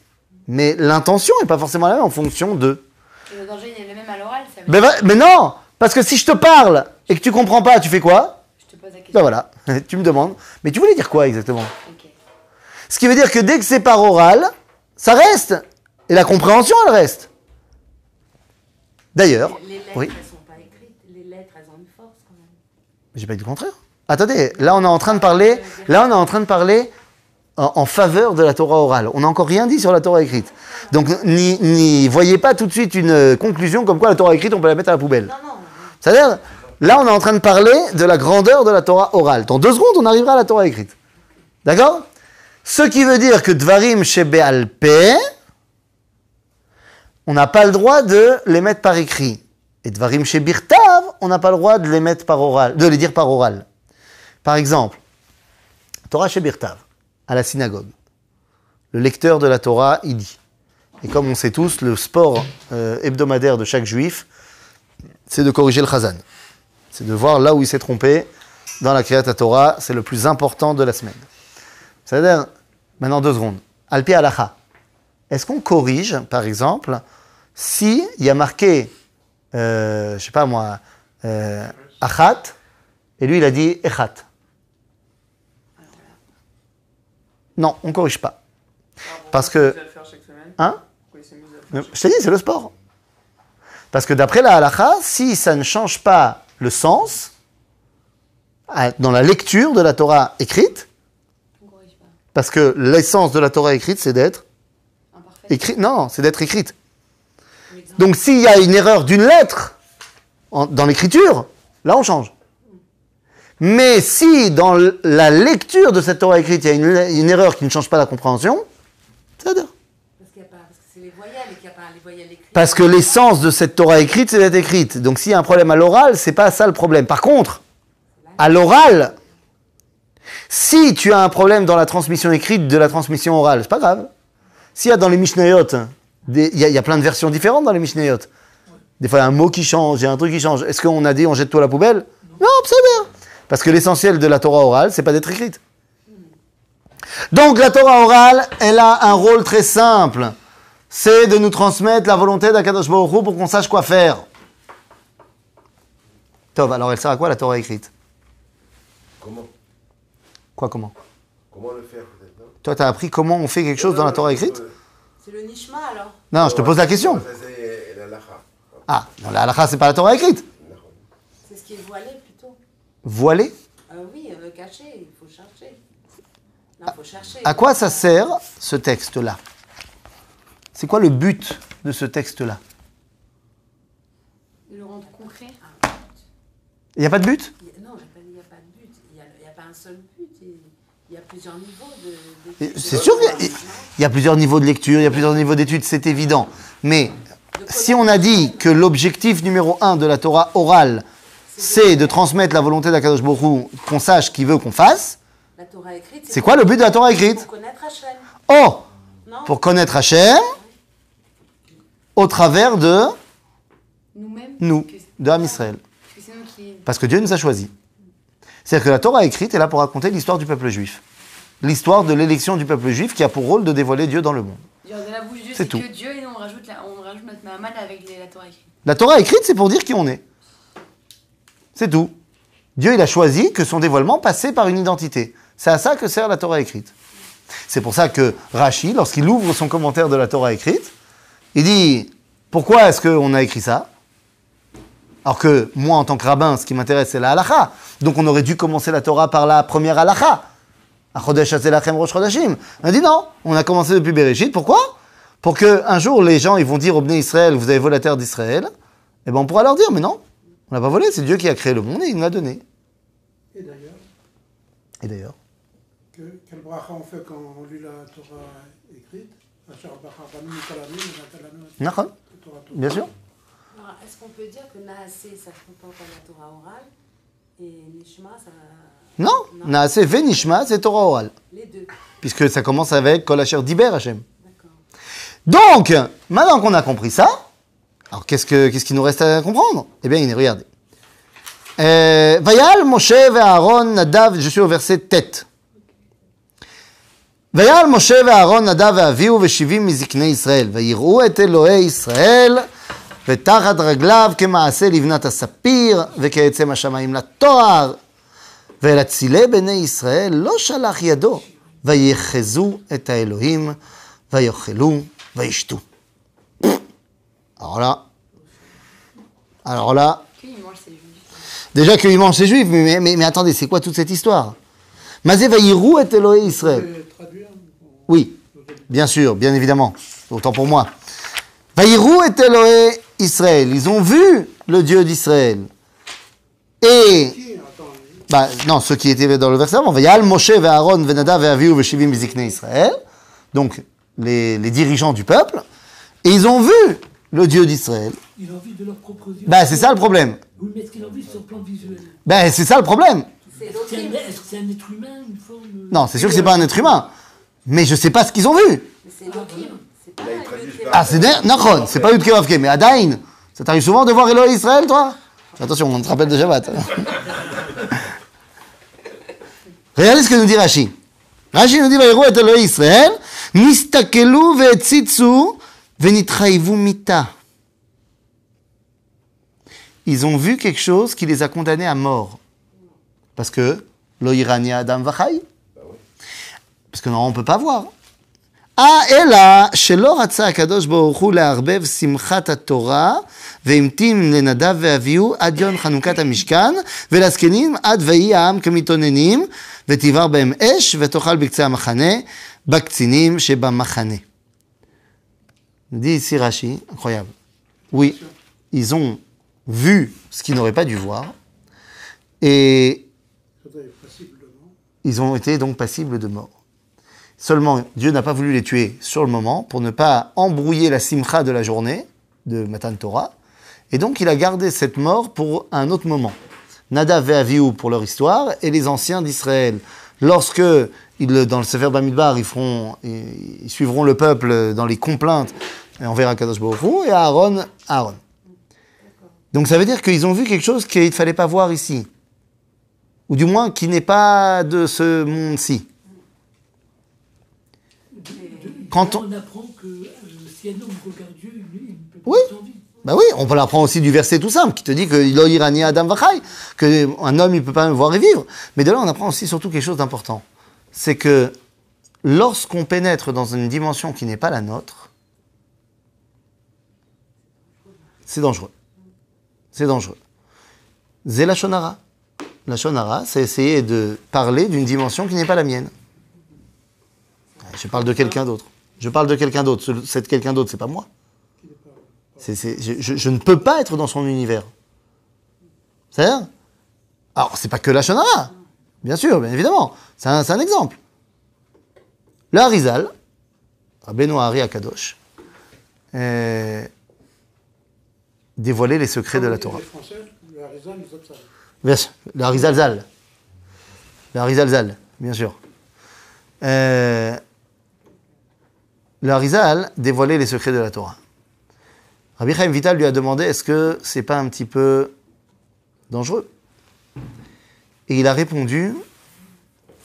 Mais l'intention n'est pas forcément la même en fonction de. Le danger, il est le même à l'oral, ça veut Mais, dire. va- mais non Parce que si je te parle et que tu comprends pas, tu fais quoi Je te pose la question. Ben voilà, tu me demandes. Mais tu voulais dire quoi exactement. Ce qui veut dire que dès que c'est par oral, ça reste. Et la compréhension, elle reste. D'ailleurs, Les lettres, oui. elles sont pas écrites. Les lettres, elles ont une force quand même. j'ai pas dit le contraire. Attendez, là on est en train de parler, là on est en train de parler en, faveur de la Torah orale. On n'a encore rien dit sur la Torah écrite. Donc n'y voyez pas tout de suite une euh, conclusion comme quoi la Torah écrite on peut la mettre à la poubelle. C'est-à-dire, là, on est en train de parler de la grandeur de la Torah orale. Dans deux secondes, on arrivera à la Torah écrite. D'accord? Ce qui veut dire que Dvarim Shebe Peh, on n'a pas le droit de les mettre par écrit. Et Dvarim Shebirtav, on n'a pas le droit de les mettre par oral, de les dire par oral. Par exemple, Torah Shebirtav, à la synagogue. Le lecteur de la Torah, il dit. Et comme on sait tous, le sport euh, hebdomadaire de chaque juif, c'est de corriger le chazan. C'est de voir là où il s'est trompé dans la Kriyat Torah. C'est le plus important de la semaine. C'est-à-dire, maintenant deux secondes. Alpi alacha. Est-ce qu'on corrige, par exemple, si il y a marqué, euh, je sais pas moi, euh, achat, et lui il a dit echat? Non, on corrige pas. Alors, Parce que- Hein Je t'ai dit, c'est le sport. Parce que d'après la halakha, si ça ne change pas le sens, dans la lecture de la Torah écrite, On corrige pas. parce que l'essence de la Torah écrite, c'est d'être écrite. Non, c'est d'être écrite. Donc s'il y a une erreur d'une lettre en- dans l'écriture, là on change. Mais si dans la lecture de cette Torah écrite, il y a une, une erreur qui ne change pas la compréhension, c'est écrites. Parce que l'essence de cette Torah écrite, c'est d'être écrite. Donc s'il y a un problème à l'oral, c'est pas ça le problème. Par contre, à l'oral, si tu as un problème dans la transmission écrite de la transmission orale, c'est pas grave. S'il y a dans les Mishnayot, des- il y, a- il y a plein de versions différentes dans les Mishnayot. Des fois, il y a un mot qui change, il y a un truc qui change. Est-ce qu'on a dit on jette tout à la poubelle? Non, c'est bien. Parce que l'essentiel de la Torah orale, c'est pas d'être écrite. Donc la Torah orale, elle a un rôle très simple. C'est de nous transmettre la volonté d'Akadosh Baruch Hu pour qu'on sache quoi faire. Tov, alors elle sert à quoi la Torah écrite? Comment? Quoi, comment? Comment le faire peut-être non? Toi, tu as appris comment on fait quelque chose dans la Torah écrite? C'est le nishma alors. Non, je te pose la question. Ça, c'est l'halakha. Ah, non, la halakha, c'est pas la Torah écrite. C'est ce qui est voilé. Voilé Euh, oui, euh, caché, il faut chercher. Non, il faut chercher. À quoi ça sert ce texte-là? C'est quoi le but de ce texte-là? De le rendre concret. Il n'y a pas de but? Il y a- Non, il n'y a pas de but. Il n'y a, il y a pas un seul but. Il y a plusieurs niveaux de. D'études. C'est sûr qu'il y y a plusieurs niveaux de lecture, il y a plusieurs niveaux d'études, c'est évident. Mais si on a dit que l'objectif numéro un de la Torah orale, c'est de transmettre la volonté d'Akadosh Hu, qu'on sache qu'il veut qu'on fasse, La Torah écrite. c'est quoi le but de la Torah écrite Pour connaître Hachem. Oh Non Pour connaître Hachem au travers de Nous-mêmes. nous, que- de Ham Israël. nous. Parce que Dieu nous a choisis. C'est-à-dire que la Torah écrite est là pour raconter l'histoire du peuple juif. L'histoire de l'élection du peuple juif qui a pour rôle de dévoiler Dieu dans le monde. Dire de la bouche de Dieu, C'est c'est tout. que Dieu et nous on rajoute, la- on rajoute notre Mahamad avec les- la Torah écrite. La Torah écrite, c'est pour dire qui on est. C'est tout. Dieu, il a choisi que son dévoilement passait par une identité. C'est à ça que sert la Torah écrite. C'est pour ça que Rashi, lorsqu'il ouvre son commentaire de la Torah écrite, il dit Pourquoi est-ce qu'on a écrit ça? Alors que moi, en tant que rabbin, ce qui m'intéresse, c'est la halacha. Donc on aurait dû commencer la Torah par la première halacha. On a dit non, on a commencé depuis Bereshit. Pourquoi? Pour que un jour, les gens ils vont dire au Israël Vous avez volé la terre d'Israël. Et ben on pourra leur dire Mais non, on l'a pas volé, c'est Dieu qui a créé le monde et il nous l'a donné. Et d'ailleurs, Et d'ailleurs que, quel bracha on fait quand on lit la Torah écrite bien sûr. Est-ce qu'on peut dire que Naasé, ça comporte la Torah orale et Nishma, ça. Non, Naase Venishma, c'est Torah orale. Les deux. Puisque ça commence avec Kol Asher Diber Hashem. D'accord. Donc, maintenant qu'on a compris ça, alors qu'est-ce que- qu'est-ce qu'il nous reste à comprendre Eh bien, regardez. Euh, Vayal Moshe Aaron Nadav, je suis au verset tête. ויעל משה ואהרון נדב ואביהו ושבעים מזקני ישראל, ויראו את אלוהי ישראל, ותחת רגליו כמעשה לבנת הספיר, וכעצם השמיים לתואר. ואל אצילי בני ישראל לא שלח ידו, ויחזו את האלוהים, ויאכלו, וישתו. Alors là, alors là, Qu'il mange ses juifs. déjà qu'ils mangent ces juifs, mais, mais, mais attendez, c'est quoi toute cette histoire? Et Israël. Oui, bien sûr, bien évidemment. Autant pour moi. Vaïrou et Elohé Israël. Ils ont vu le Dieu d'Israël. Et, Qui Attends, bah, non, ceux qui étaient dans le verset avant. Vayal Moshe Aaron venada ve Avihu ve Shivim biziknei Israël. Donc, les, les dirigeants du peuple. Et ils ont vu le Dieu d'Israël. Il de. Ben, c'est ça le problème. Oui, mais est-ce qu'il sur le plan visuel? Ben, c'est ça le problème. Est-ce est que c'est un être humain, une forme euh, Non, c'est sûr que c'est pas un être humain. Mais je sais pas ce qu'ils ont vu. C'est Ah, c'est ah, Nachon, c'est pas Yudke Vavke, mais Adain. Ça t'arrive souvent de voir Elohim Israël, toi? Attention, on te rappelle de Shabbat. Regardez ce que nous dit Rashi. Rashi nous dit Vaïrou et Elohim Israël, Nistakelu ve'etzitsu Venitraïvou mita. Ils ont vu quelque chose qui les a condamnés à mort. Parce que l'Oirania Adam Vachai. Parce que non, on ne peut pas voir. Ah, Ella, Shelo Ratsa Akadosh Boruchu Learbev Simchat Torah, Veimtim Lenadav Veaviu, Adion Chanukat Amishkan, Velaskenim, Ad Vei Aam Kamitonenim, Vetivar Esh, Vetochal Bikce Amachane, Baktinim Sheba Machane. Dit ici Rashi, incroyable. Oui, ils ont vu ce qu'ils n'auraient pas dû voir et ils ont été donc passibles de mort. Seulement, Dieu n'a pas voulu les tuer sur le moment pour ne pas embrouiller la simcha de la journée de Matan Torah. Et donc, il a gardé cette mort pour un autre moment. Nadav et Avihu pour leur histoire et les anciens d'Israël. Lorsque, ils, dans le Sefer Bamidbar, ils, feront, ils suivront le peuple dans les complaintes envers Kadosh Baruch Hu, et Aaron, Aaron. Donc ça veut dire qu'ils ont vu quelque chose qu'il ne fallait pas voir ici. Ou du moins qui n'est pas de ce monde-ci. Quand on- on apprend que euh, si un homme regarde Dieu, il, il ne peut pas Oui. Bah oui, on peut l'apprendre aussi du verset tout simple qui te dit que adam vachai, que un homme il peut pas voir et vivre. Mais de là on apprend aussi surtout quelque chose d'important, c'est que lorsqu'on pénètre dans une dimension qui n'est pas la nôtre, c'est dangereux. C'est dangereux. C'est la shonara. La shonara, c'est essayer de parler d'une dimension qui n'est pas la mienne. Je parle de quelqu'un d'autre. Je parle de quelqu'un d'autre. Ce- Cette quelqu'un d'autre, c'est pas moi. Je, ne peux pas être dans son univers. C'est-à-dire Alors, c'est pas que la shonara. Bien sûr, bien évidemment. C'est un, un exemple. Le Harizal, Rabbeinu Hari Akadosh, dévoilait les secrets de la Torah. Les Français, le Harizal, les autres, ça. Bien sûr, le Harizal Zal. Le Harizal Zal, bien sûr. Euh, le Harizal dévoilait les secrets de la Torah. Rabbi Chaim Vital lui a demandé est-ce que c'est pas un petit peu dangereux? Et il a répondu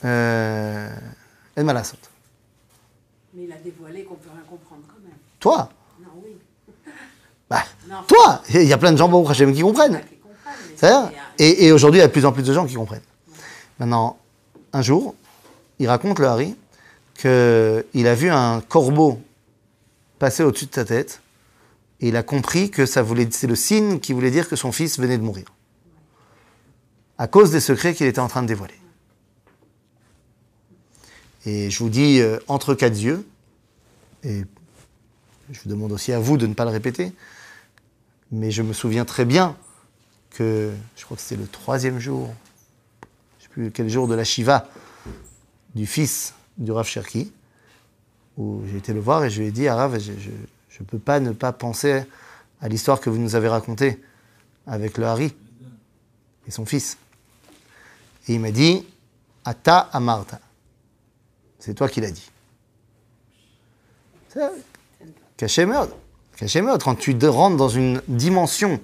euh. Mais il a dévoilé qu'on peut rien comprendre quand même. Toi? Non, toi Il y a plein de gens, qui comprennent. C'est-à-dire c'est, euh, Et, et aujourd'hui, il y a de plus en plus de gens qui comprennent. Maintenant, un jour, il raconte, le Harry, qu'il a vu un corbeau passer au-dessus de sa tête, et il a compris que ça voulait, c'est le signe qui voulait dire que son fils venait de mourir. À cause des secrets qu'il était en train de dévoiler. Et je vous dis, euh, entre quatre yeux, et je vous demande aussi à vous de ne pas le répéter, mais je me souviens très bien que je crois que c'était le troisième jour, je ne sais plus quel jour de la Shiva du fils du Rav Cherki, où j'ai été le voir et je lui ai dit, ah, Rav, je ne peux pas ne pas penser à l'histoire que vous nous avez racontée avec le Hari et son fils. Et il m'a dit, Ata Amarta. C'est toi qui l'as dit. Caché meurtre. Quand tu rentres dans une dimension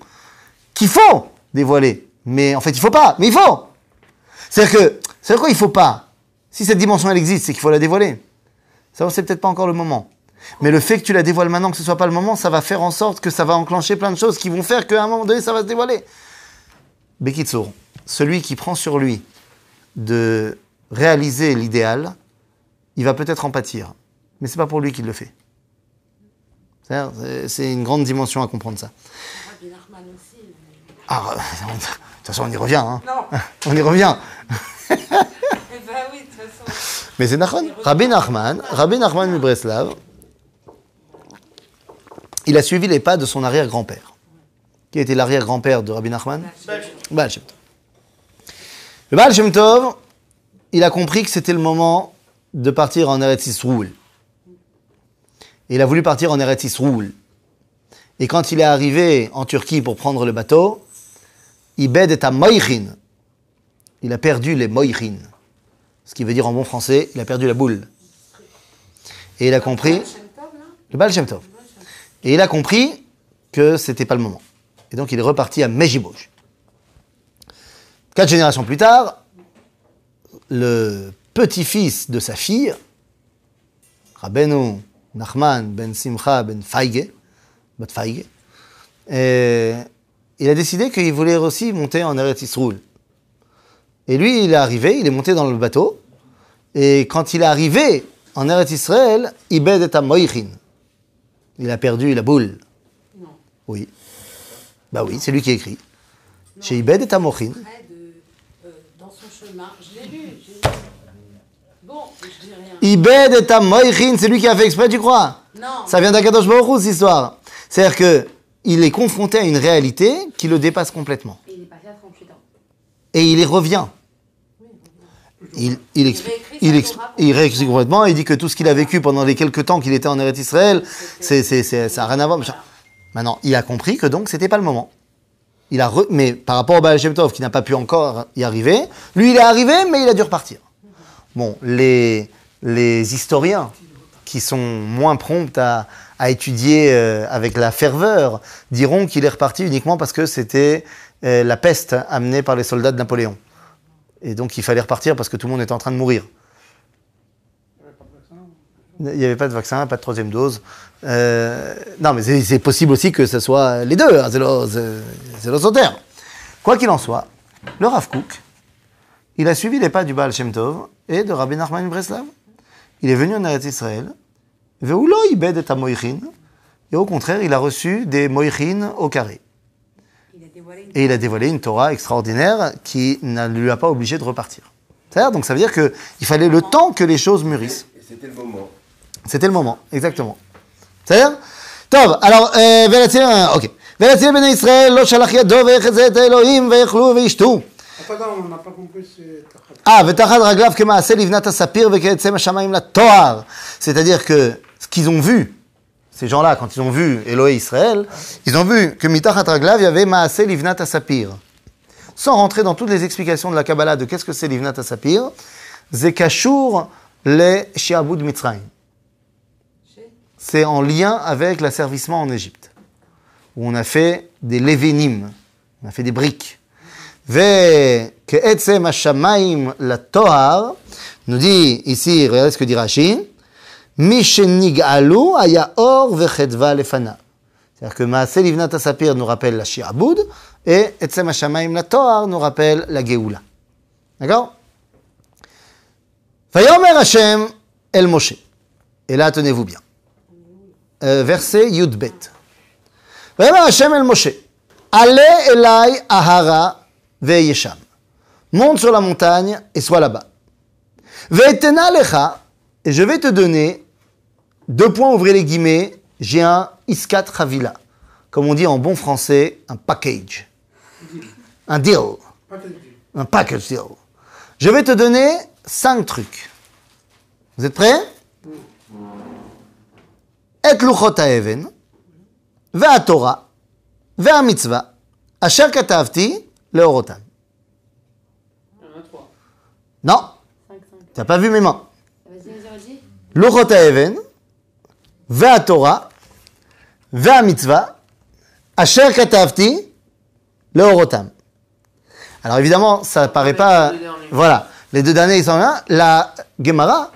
qu'il faut dévoiler. Mais en fait, il faut pas. Mais il faut. C'est-à-dire que, c'est quoi il faut pas? Si cette dimension, elle existe, c'est qu'il faut la dévoiler. Ça, c'est peut-être pas encore le moment. Mais le fait que tu la dévoiles maintenant, que ce soit pas le moment, ça va faire en sorte que ça va enclencher plein de choses qui vont faire qu'à un moment donné, ça va se dévoiler. Bekitsour, celui qui prend sur lui de réaliser l'idéal, il va peut-être en pâtir. Mais c'est pas pour lui qu'il le fait. C'est- une grande dimension à comprendre ça. Rabbi Nachman aussi. mais- Ah, on- de toute façon, on y revient. Hein. Non, On y revient. eh ben oui, de toute façon. Mais c'est Nachman. Rabbi Nachman, Rabbi Nachman de Breslav, il a suivi les pas de son arrière-grand-père. Qui était l'arrière-grand-père de Rabbi Nachman Baal Shem Tov. Le Baal Shem Tov, il a compris que c'était le moment de partir en Eretz Yisroel. Il a voulu partir en Eretz Yisroel. Et quand il est arrivé en Turquie pour prendre le bateau, Ibed est à Moïchin. Il a perdu les Moïchin. Ce qui veut dire en bon français, il a perdu la boule. Et il a compris, le Baal. Et il a compris que c'était pas le moment. Et donc il est reparti à Mejiboj. Quatre générations plus tard, le petit-fils de sa fille, Rabbeinu Nachman ben Simcha ben Feige, Feige, euh, il a décidé qu'il voulait aussi monter en Eretz Yisroel. Et lui, il est arrivé, il est monté dans le bateau, et quand il est arrivé en Eretz Israël, Ibed et Moïchin. Il a perdu la boule. Non. Oui. Bah oui, c'est lui qui écrit. Chez Ibed et Mochin. Près de, euh, dans son chemin. Je l'ai lu. J'ai lu. Bon, je dis rien. Ibed et Moïchin, c'est lui qui a fait exprès, tu crois Non. Ça vient d'Akadosh Baruch cette histoire. C'est-à-dire que il est confronté à une réalité qui le dépasse complètement. Et il est parti à 38 ans. Et il y revient. Il, il, il, ça. complètement, il dit que tout ce qu'il a vécu pendant les quelques temps qu'il était en Eretz Israël, c'est, c'est, c'est- ça n'a rien à voir. Maintenant, il a compris que donc c'était pas le moment. Il a re- mais par rapport au Baal Shem Tov qui n'a pas pu encore y arriver, lui il est arrivé, mais il a dû repartir. Bon, les, les historiens qui sont moins prompts à, à étudier euh, avec la ferveur diront qu'il est reparti uniquement parce que c'était euh, la peste amenée par les soldats de Napoléon. Et donc il fallait repartir parce que tout le monde était en train de mourir. Il n'y avait pas de vaccin, pas de troisième dose. Euh, non, mais c'est possible aussi que ce soit les deux. hein, c'est le sauterre. Quoi qu'il en soit, le Rav Kook, il a suivi les pas du Baal Shem Tov et de Rabbi Nachman Breslav. Il est venu en Eretz Israël, et au contraire, il a reçu des moichin au carré. Et il a dévoilé une Torah extraordinaire qui ne lui a pas obligé de repartir. Donc ça veut dire qu'il fallait le temps que les choses mûrissent. C'était le moment. C'était le moment, exactement. C'est-à-dire Tov, alors, euh, ok. Ben Israël, ah, raglav kema livnata sapir la C'est-à-dire que ce qu'ils ont vu, ces gens-là, quand ils ont vu Elohé Israël, ils ont vu que mitachat raglav, y avait maasé livnata sapir. Sans rentrer dans toutes les explications de la Kabbalah de qu'est-ce que c'est livnata sapir, zekashur le shiabud mitzrayim. C'est en lien avec l'asservissement en Égypte, où on a fait des lévénimes, on a fait des briques. Ve'ke'etzem hashamaim la tohar, nous dit ici, regardez ce que dit Rashi, Mishenig'alu aya or vechetva lefana. C'est-à-dire que Maaseh Livnat Asapir nous rappelle la Shi'aboud et Etzem Hashamaim la Tohar nous rappelle la Geoula. D'accord? Vayomer Hashem El Moshe. Et là, tenez-vous bien. Euh, verset Yudbet. Vayomer Hashem El Moshe. Allez Elai Ahara Ve'yesham. Monte sur la montagne et sois là-bas. Ve'etena lecha, et je vais te donner, deux points, ouvrez les guillemets, j'ai un iskat ravila. Comme on dit en bon français, un package. Un deal. Un package deal. Je vais te donner cinq trucs. Vous êtes prêts? Et luchot ha'even, ve'atorah, ve'amitzvah, asher katavti, Leorotan. Non. Tu n'as pas vu mes mains. L'Orota Even, Vea Torah, Vea Mitzvah, Asher Katavti, Alors évidemment, ça ne paraît pas. Voilà, les deux derniers, ils sont là. La Gemara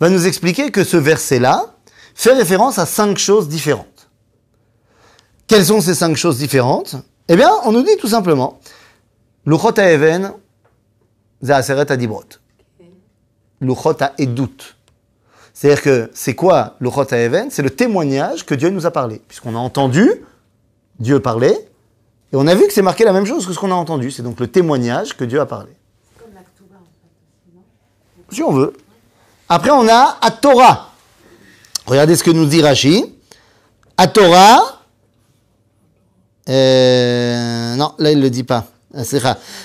va nous expliquer que ce verset-là fait référence à cinq choses différentes. Quelles sont ces cinq choses différentes? Eh bien, on nous dit tout simplement Luchot Even, c'est Aseret Adibrot. Luchot Edut. C'est-à-dire que c'est quoi Luchot Even C'est le témoignage que Dieu nous a parlé. Puisqu'on a entendu Dieu parler, et on a vu que c'est marqué la même chose que ce qu'on a entendu. C'est donc le témoignage que Dieu a parlé. Si on veut. Après, on a à Torah. Regardez ce que nous dit Rashi. À Torah. Euh, non, là, il ne le dit pas. Ah,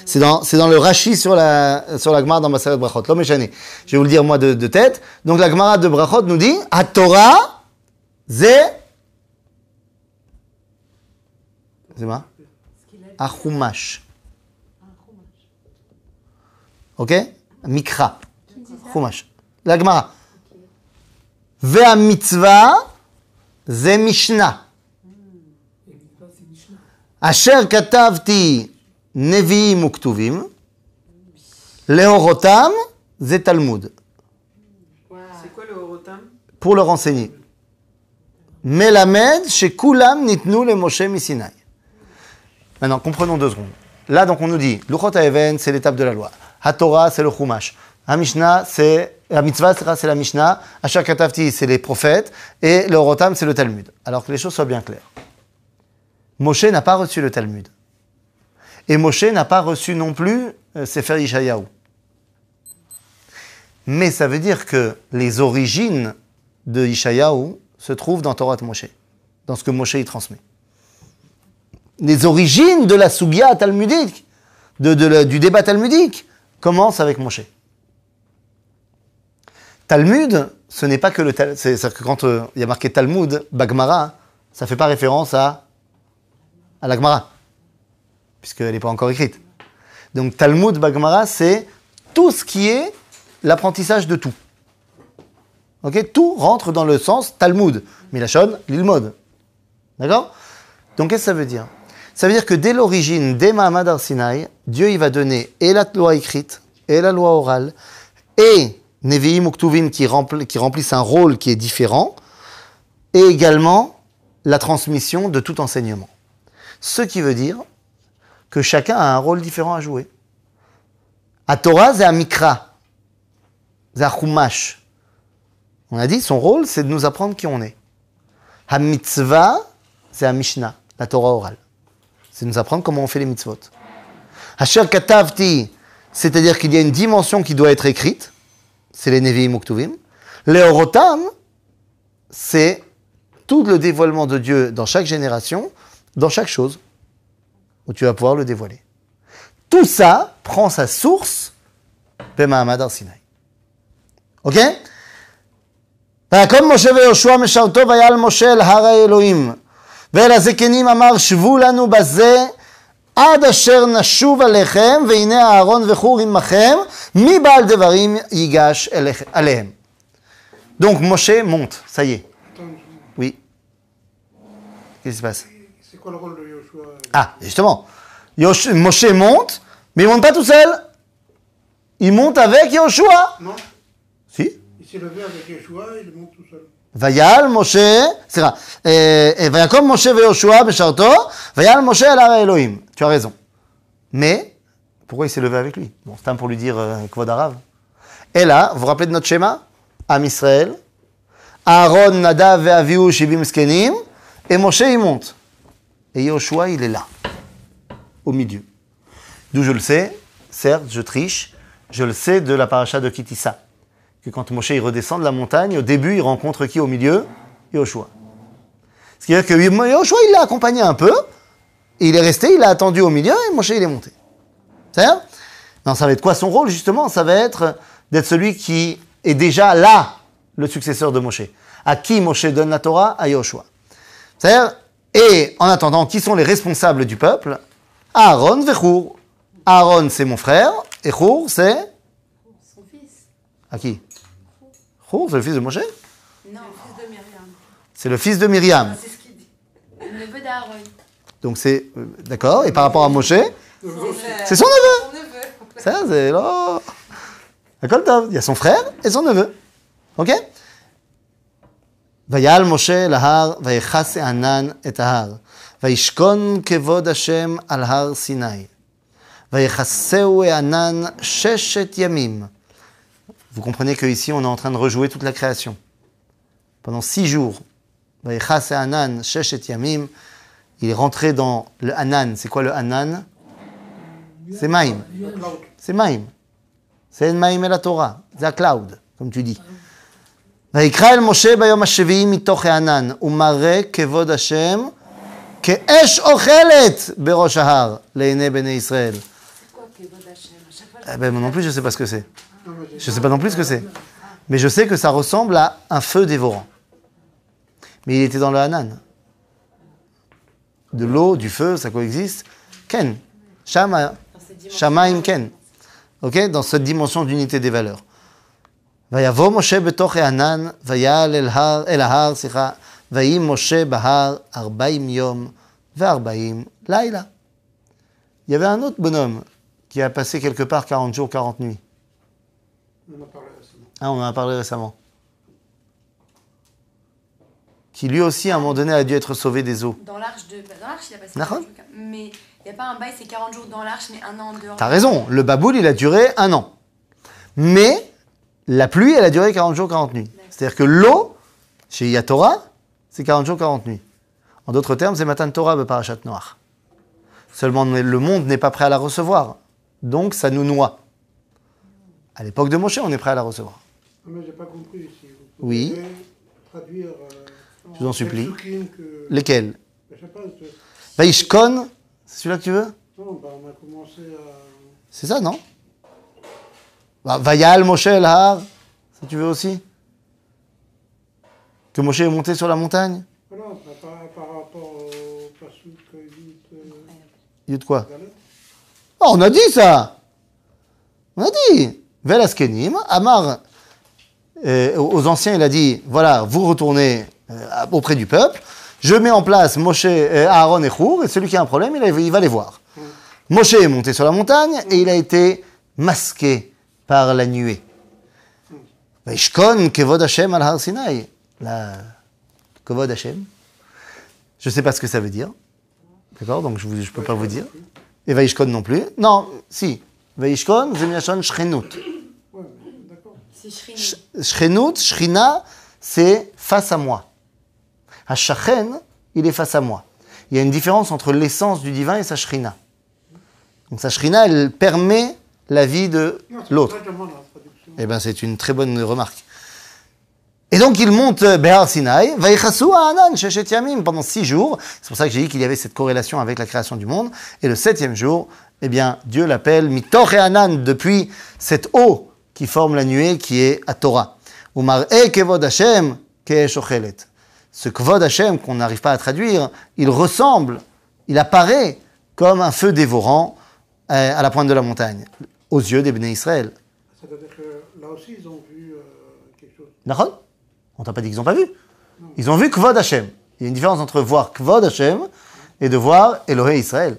c'est dans, dans le Rashi sur la, sur la Gemara dans Maseret Brachot. L'homme Je vais vous le dire, moi, de, tête. Donc, la Gemara de Brachot nous dit, à Torah, zé, c'est ma, achumash. Ok? Mikra. Chumash. La Gemara. Vea mitzvah, zé Mishnah. Asher katavti נביאים וכתובים, להורותם זה תלמוד, C'est quoi le Horotam pour le renseigner. מלמד שכולם ניתנו למשה מסיני. Maintenant, comprenons deux secondes. Là, donc, on nous dit, Luchot HaEven, c'est l'étape de la loi. HaTorah, c'est le Chumash. HaMishnah, c'est, la mitzvah, c'est la Mishnah. Asher Katavti, c'est les prophètes. Et le Rotam, c'est le Talmud. Alors que les choses soient bien claires. Moshe n'a pas reçu le Talmud. Et Moshe n'a pas reçu non plus euh, Sefer Yishayahu. Mais ça veut dire que les origines de Yishayahu se trouvent dans Torah de Moshe, dans ce que Moshe y transmet. Les origines de la Sugia talmudique, du débat talmudique, commencent avec Moshe. Talmud, ce n'est pas que le Tal- c'est- C'est-à-dire que quand euh, il y a marqué Talmud, Bagmara, ça ne fait pas référence à, à la Gemara, puisqu'elle n'est pas encore écrite. Donc Talmud, Bagmara, c'est tout ce qui est l'apprentissage de tout. Ok Tout rentre dans le sens Talmud, Milachon, l'ilmod. D'accord? Donc qu'est-ce que ça veut dire? Ça veut dire que dès l'origine, dès Mahamad Arsinaï, Dieu il va donner et la loi écrite, et la loi orale, et Nevi'im ou Ktuvim qui, rempli- qui remplissent un rôle qui est différent, et également la transmission de tout enseignement. Ce qui veut dire que chacun a un rôle différent à jouer. À Torah, c'est un mikra, c'est un chumash. On a dit, son rôle, c'est de nous apprendre qui on est. Ha-mitzvah, c'est un Mishnah, la Torah orale. C'est nous apprendre comment on fait les mitzvot. Asher katavti, c'est-à-dire qu'il y a une dimension qui doit être écrite, c'est les Nevi'im Uktuvim. Les Orotam, c'est tout le dévoilement de Dieu dans chaque génération, dans chaque chose, où tu vas pouvoir le dévoiler. Tout ça prend sa source במעמד הר סיני. אוקיי? ויקום משה ויהושע משרתו ויעל משה אל הר האלוהים. ואל הזקנים אמר שבו לנו בזה עד אשר נשוב עליכם והנה אהרון וחור עמכם מי בעל דברים ייגש אליכם- עליהם. Donc Moshe monte, ça y est. Attends, Oui. Qu'est-ce qui se passe c'est quoi le rôle de Yoshua Ah, justement. Yosh- Moshe monte, mais il monte pas tout seul. Il monte avec Yoshua. Non Si. Il s'est levé avec Yeshua, il monte tout seul. ויעל משה, סליחה, אה, אה, ויקום משה ויהושע בשרתו, ויעל משה אל הר האלוהים. Tu as raison. Mais, pourquoi il s'est levé avec lui Bon, c'est un pour lui dire euh, Kvod Arav. Et là, vous vous rappelez de notre schéma Am Israël, Aaron, Nadav et Avihu, Shivim Skenim, et Moshe, il monte. Et Yoshua, il est là, au milieu. D'où je le sais, certes, je triche, je le sais de la paracha de Kitissa que quand Moshe il redescend de la montagne, au début, il rencontre qui au milieu? Yoshua. Ce qui veut dire que Yoshua, il l'a accompagné un peu, et il est resté, il a attendu au milieu, et Moshe, il est monté. C'est Non, ça va être quoi son rôle, justement? Ça va être d'être celui qui est déjà là, le successeur de Moshe. À qui Moshe donne la Torah? À Yoshua. C'est-à-dire, et en attendant, qui sont les responsables du peuple? Aaron Vechour. Aaron, c'est mon frère, et Chour, c'est? Son fils. à qui? Chour, c'est le fils de Moshe? Non, Fils de Myriam. C'est le fils de Myriam. C'est ce qu'il dit. le neveu d'Aaron. Donc c'est. euh, D'accord Et par rapport à Moshe, c'est son neveu Son neveu. Ça, c'est là. Il y a son frère et son neveu. Ok? ויעל משה אל ההר, ויכס הענן את ההר, וישכון כבוד השם על הר סיני. ויכסהו הענן ששת ימים. Vous comprenez qu'ici, on est en train de rejouer toute la création. Pendant six jours, ויכס הענן ששת ימים, il est rentré dans le Hanan. C'est quoi le Hanan C'est Maïm. Le cloud. C'est Maïm. C'est Maïm et la Torah. C'est la cloud, comme tu dis. ויקרא אל משה ביום השביעי מתוך הענן, ומראה כבוד השם כאש אוכלת בראש ההר לעיני בני ישראל. C'est quoi Kevod Hashem À chaque fois, Eh ben, moi non plus, je ne sais pas ce que c'est. Non, mais j'ai- Je ne sais pas non plus ce que c'est. Mais je sais que ça ressemble à un feu dévorant. Mais il était dans le Hanan. De l'eau, du feu, ça coexiste. Ken. Shama, dans cette dimension. Shamaim Ken. Ok Dans cette dimension d'unité des valeurs. ויבוא משה בתוך הענן, ויעל אל, הר, אל ההר, סליחה, ויהי משה בהר ארבעים יום וארבעים לילה. Il y avait un autre bonhomme qui a passé quelque part 40 jours, 40 nuits. On en a parlé récemment. Ah, on en a parlé récemment. Qui lui aussi, à un moment donné, a dû être sauvé des eaux. Dans l'arche de. Dans l'arche, il a passé D'accord. 40 jours. Mais il n'y a pas un bail, c'est 40 jours dans l'arche, mais un an en dehors. T'as raison, le baboul, il a duré un an. Mais la pluie, elle a duré 40 jours, 40 nuits. C'est-à-dire que l'eau, chez Yatora, c'est 40 jours, 40 nuits. En d'autres termes, c'est Matan Torah, le parachat noir. Seulement, le monde n'est pas prêt à la recevoir. Donc, ça nous noie. À l'époque de Moshe, on est prêt à la recevoir. Ah, mais j'ai pas compris ici. Vous Oui. traduire. euh, Je vous en supplie. Que. Lesquels Je sais pas. je- Vaishkon, c'est celui-là que tu veux? Non, bah, on a commencé à. C'est ça, non? Vayal Moshe El Har, ça tu veux aussi. Que Moshe est monté sur la montagne. Voilà, bah, par, par rapport au Pasuk Yud euh, Il y a de quoi. Ah, On a dit ça. On a dit. Velaskenim, Amar, euh, aux anciens, il a dit voilà, vous retournez euh, auprès du peuple, je mets en place Moshe, euh, Aaron et Chour, et celui qui a un problème, il, il va les voir. Moshe est monté sur la montagne et il a été masqué par la nuée. Vaishkon kevod Hashem al har Sinai. La kevod Hashem. Je ne sais pas ce que ça veut dire. D'accord Donc je ne peux pas vous dire. Et Vaishkon non plus. Non, si. Vaishkon. C'est Shrini. Shchenut, Shrina, c'est face à moi. Hashachen, il est face à moi. Il y a une différence entre l'essence du divin et sa shrina. Donc sa shrina, elle permet la vie de l'autre. Eh bien, c'est une très bonne remarque. Et donc, il monte euh, Behar Sinai, Anan, pendant six jours. C'est pour ça que j'ai dit qu'il y avait cette corrélation avec la création du monde. Et le septième jour, eh bien, Dieu l'appelle Mitor et Anan, depuis cette eau qui forme la nuée, qui est à Torah. Umar e kevod Hashem. Ce kvod Hashem qu'on n'arrive pas à traduire, il ressemble, il apparaît comme un feu dévorant euh, à la pointe de la montagne, aux yeux des Béné Israël. C'est-à-dire que là aussi, ils ont vu euh, quelque chose. D'accord On t'a pas dit qu'ils n'ont pas vu? Ils ont vu Kvod Hashem. Il y a une différence entre voir Kvod Hashem et de voir Elohé Israël.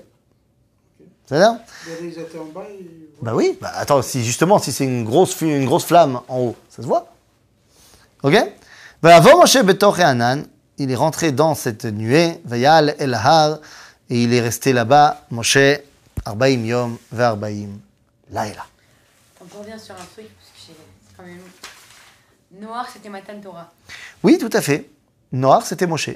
C'est-à-dire Ils étaient en bas, ils... Bah oui. Bah attends, si justement, si c'est une grosse, une grosse flamme en haut, ça se voit. Ok? Va avant Moshe Betor et Anan, il est rentré dans cette nuée, Vayal El Har, et il est resté là-bas, Moshe, Arbaim Yom, Ve'arbaim Laila. Donc on revient sur un truc, parce que quand même. Noir, c'était Matan Torah. Oui, tout à fait. Noir, c'était Moshe.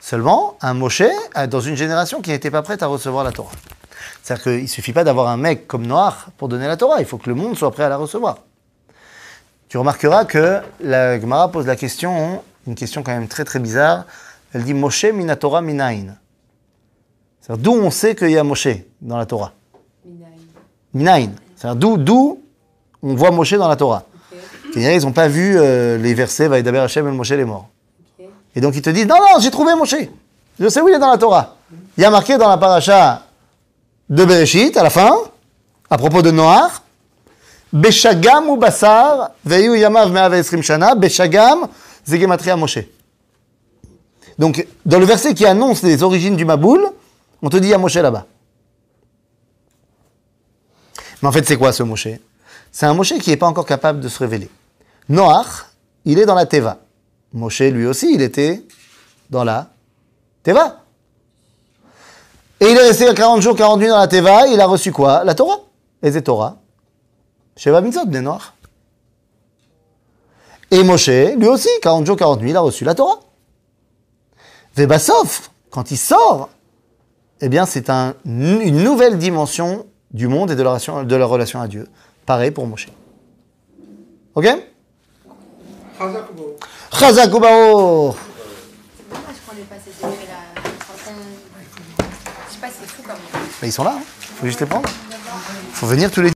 Seulement, un Moshe euh, dans une génération qui n'était pas prête à recevoir la Torah. C'est-à-dire qu'il ne suffit pas d'avoir un mec comme Noir pour donner la Torah, il faut que le monde soit prêt à la recevoir. Tu remarqueras que la Gemara pose la question, une question quand même très très bizarre. Elle dit Moshe minatora minain. C'est-à-dire d'où on sait qu'il y a Moshe dans la Torah? D'où, d'où on voit Moshe dans la Torah. Ils n'ont pas vu euh, les versets Vaïdaber Hashem el Moshe les morts. Et donc ils te disent Non, non, j'ai trouvé Moshe. Je sais où il est dans la Torah. Il y a marqué dans la paracha de Bereshit, à la fin, à propos de Noach Beshagam ou Basar, Veyu Yamav Shana, Beshagam, Zegematria Moshe. Donc, dans le verset qui annonce les origines du Maboul, on te dit il y a Moshe là-bas. Mais en fait, c'est quoi ce Moshe C'est un Moshe qui n'est pas encore capable de se révéler. Noach, il est dans la Teva. Moshe, lui aussi, il était dans la Teva. Et il est resté 40 jours, 40 nuits dans la Teva, il a reçu quoi? La Torah. Et c'est Torah. Sheva Mitzot, des Noirs. Et Moshe, lui aussi, 40 jours, 40 nuits, il a reçu la Torah. Vebasov, quand il sort, eh bien, c'est un- une nouvelle dimension du monde et de la relation, de la relation à Dieu. Pareil pour Moshe. Ok? Chazak comme. Mais ils sont là, il faut juste les prendre. Il faut venir tous les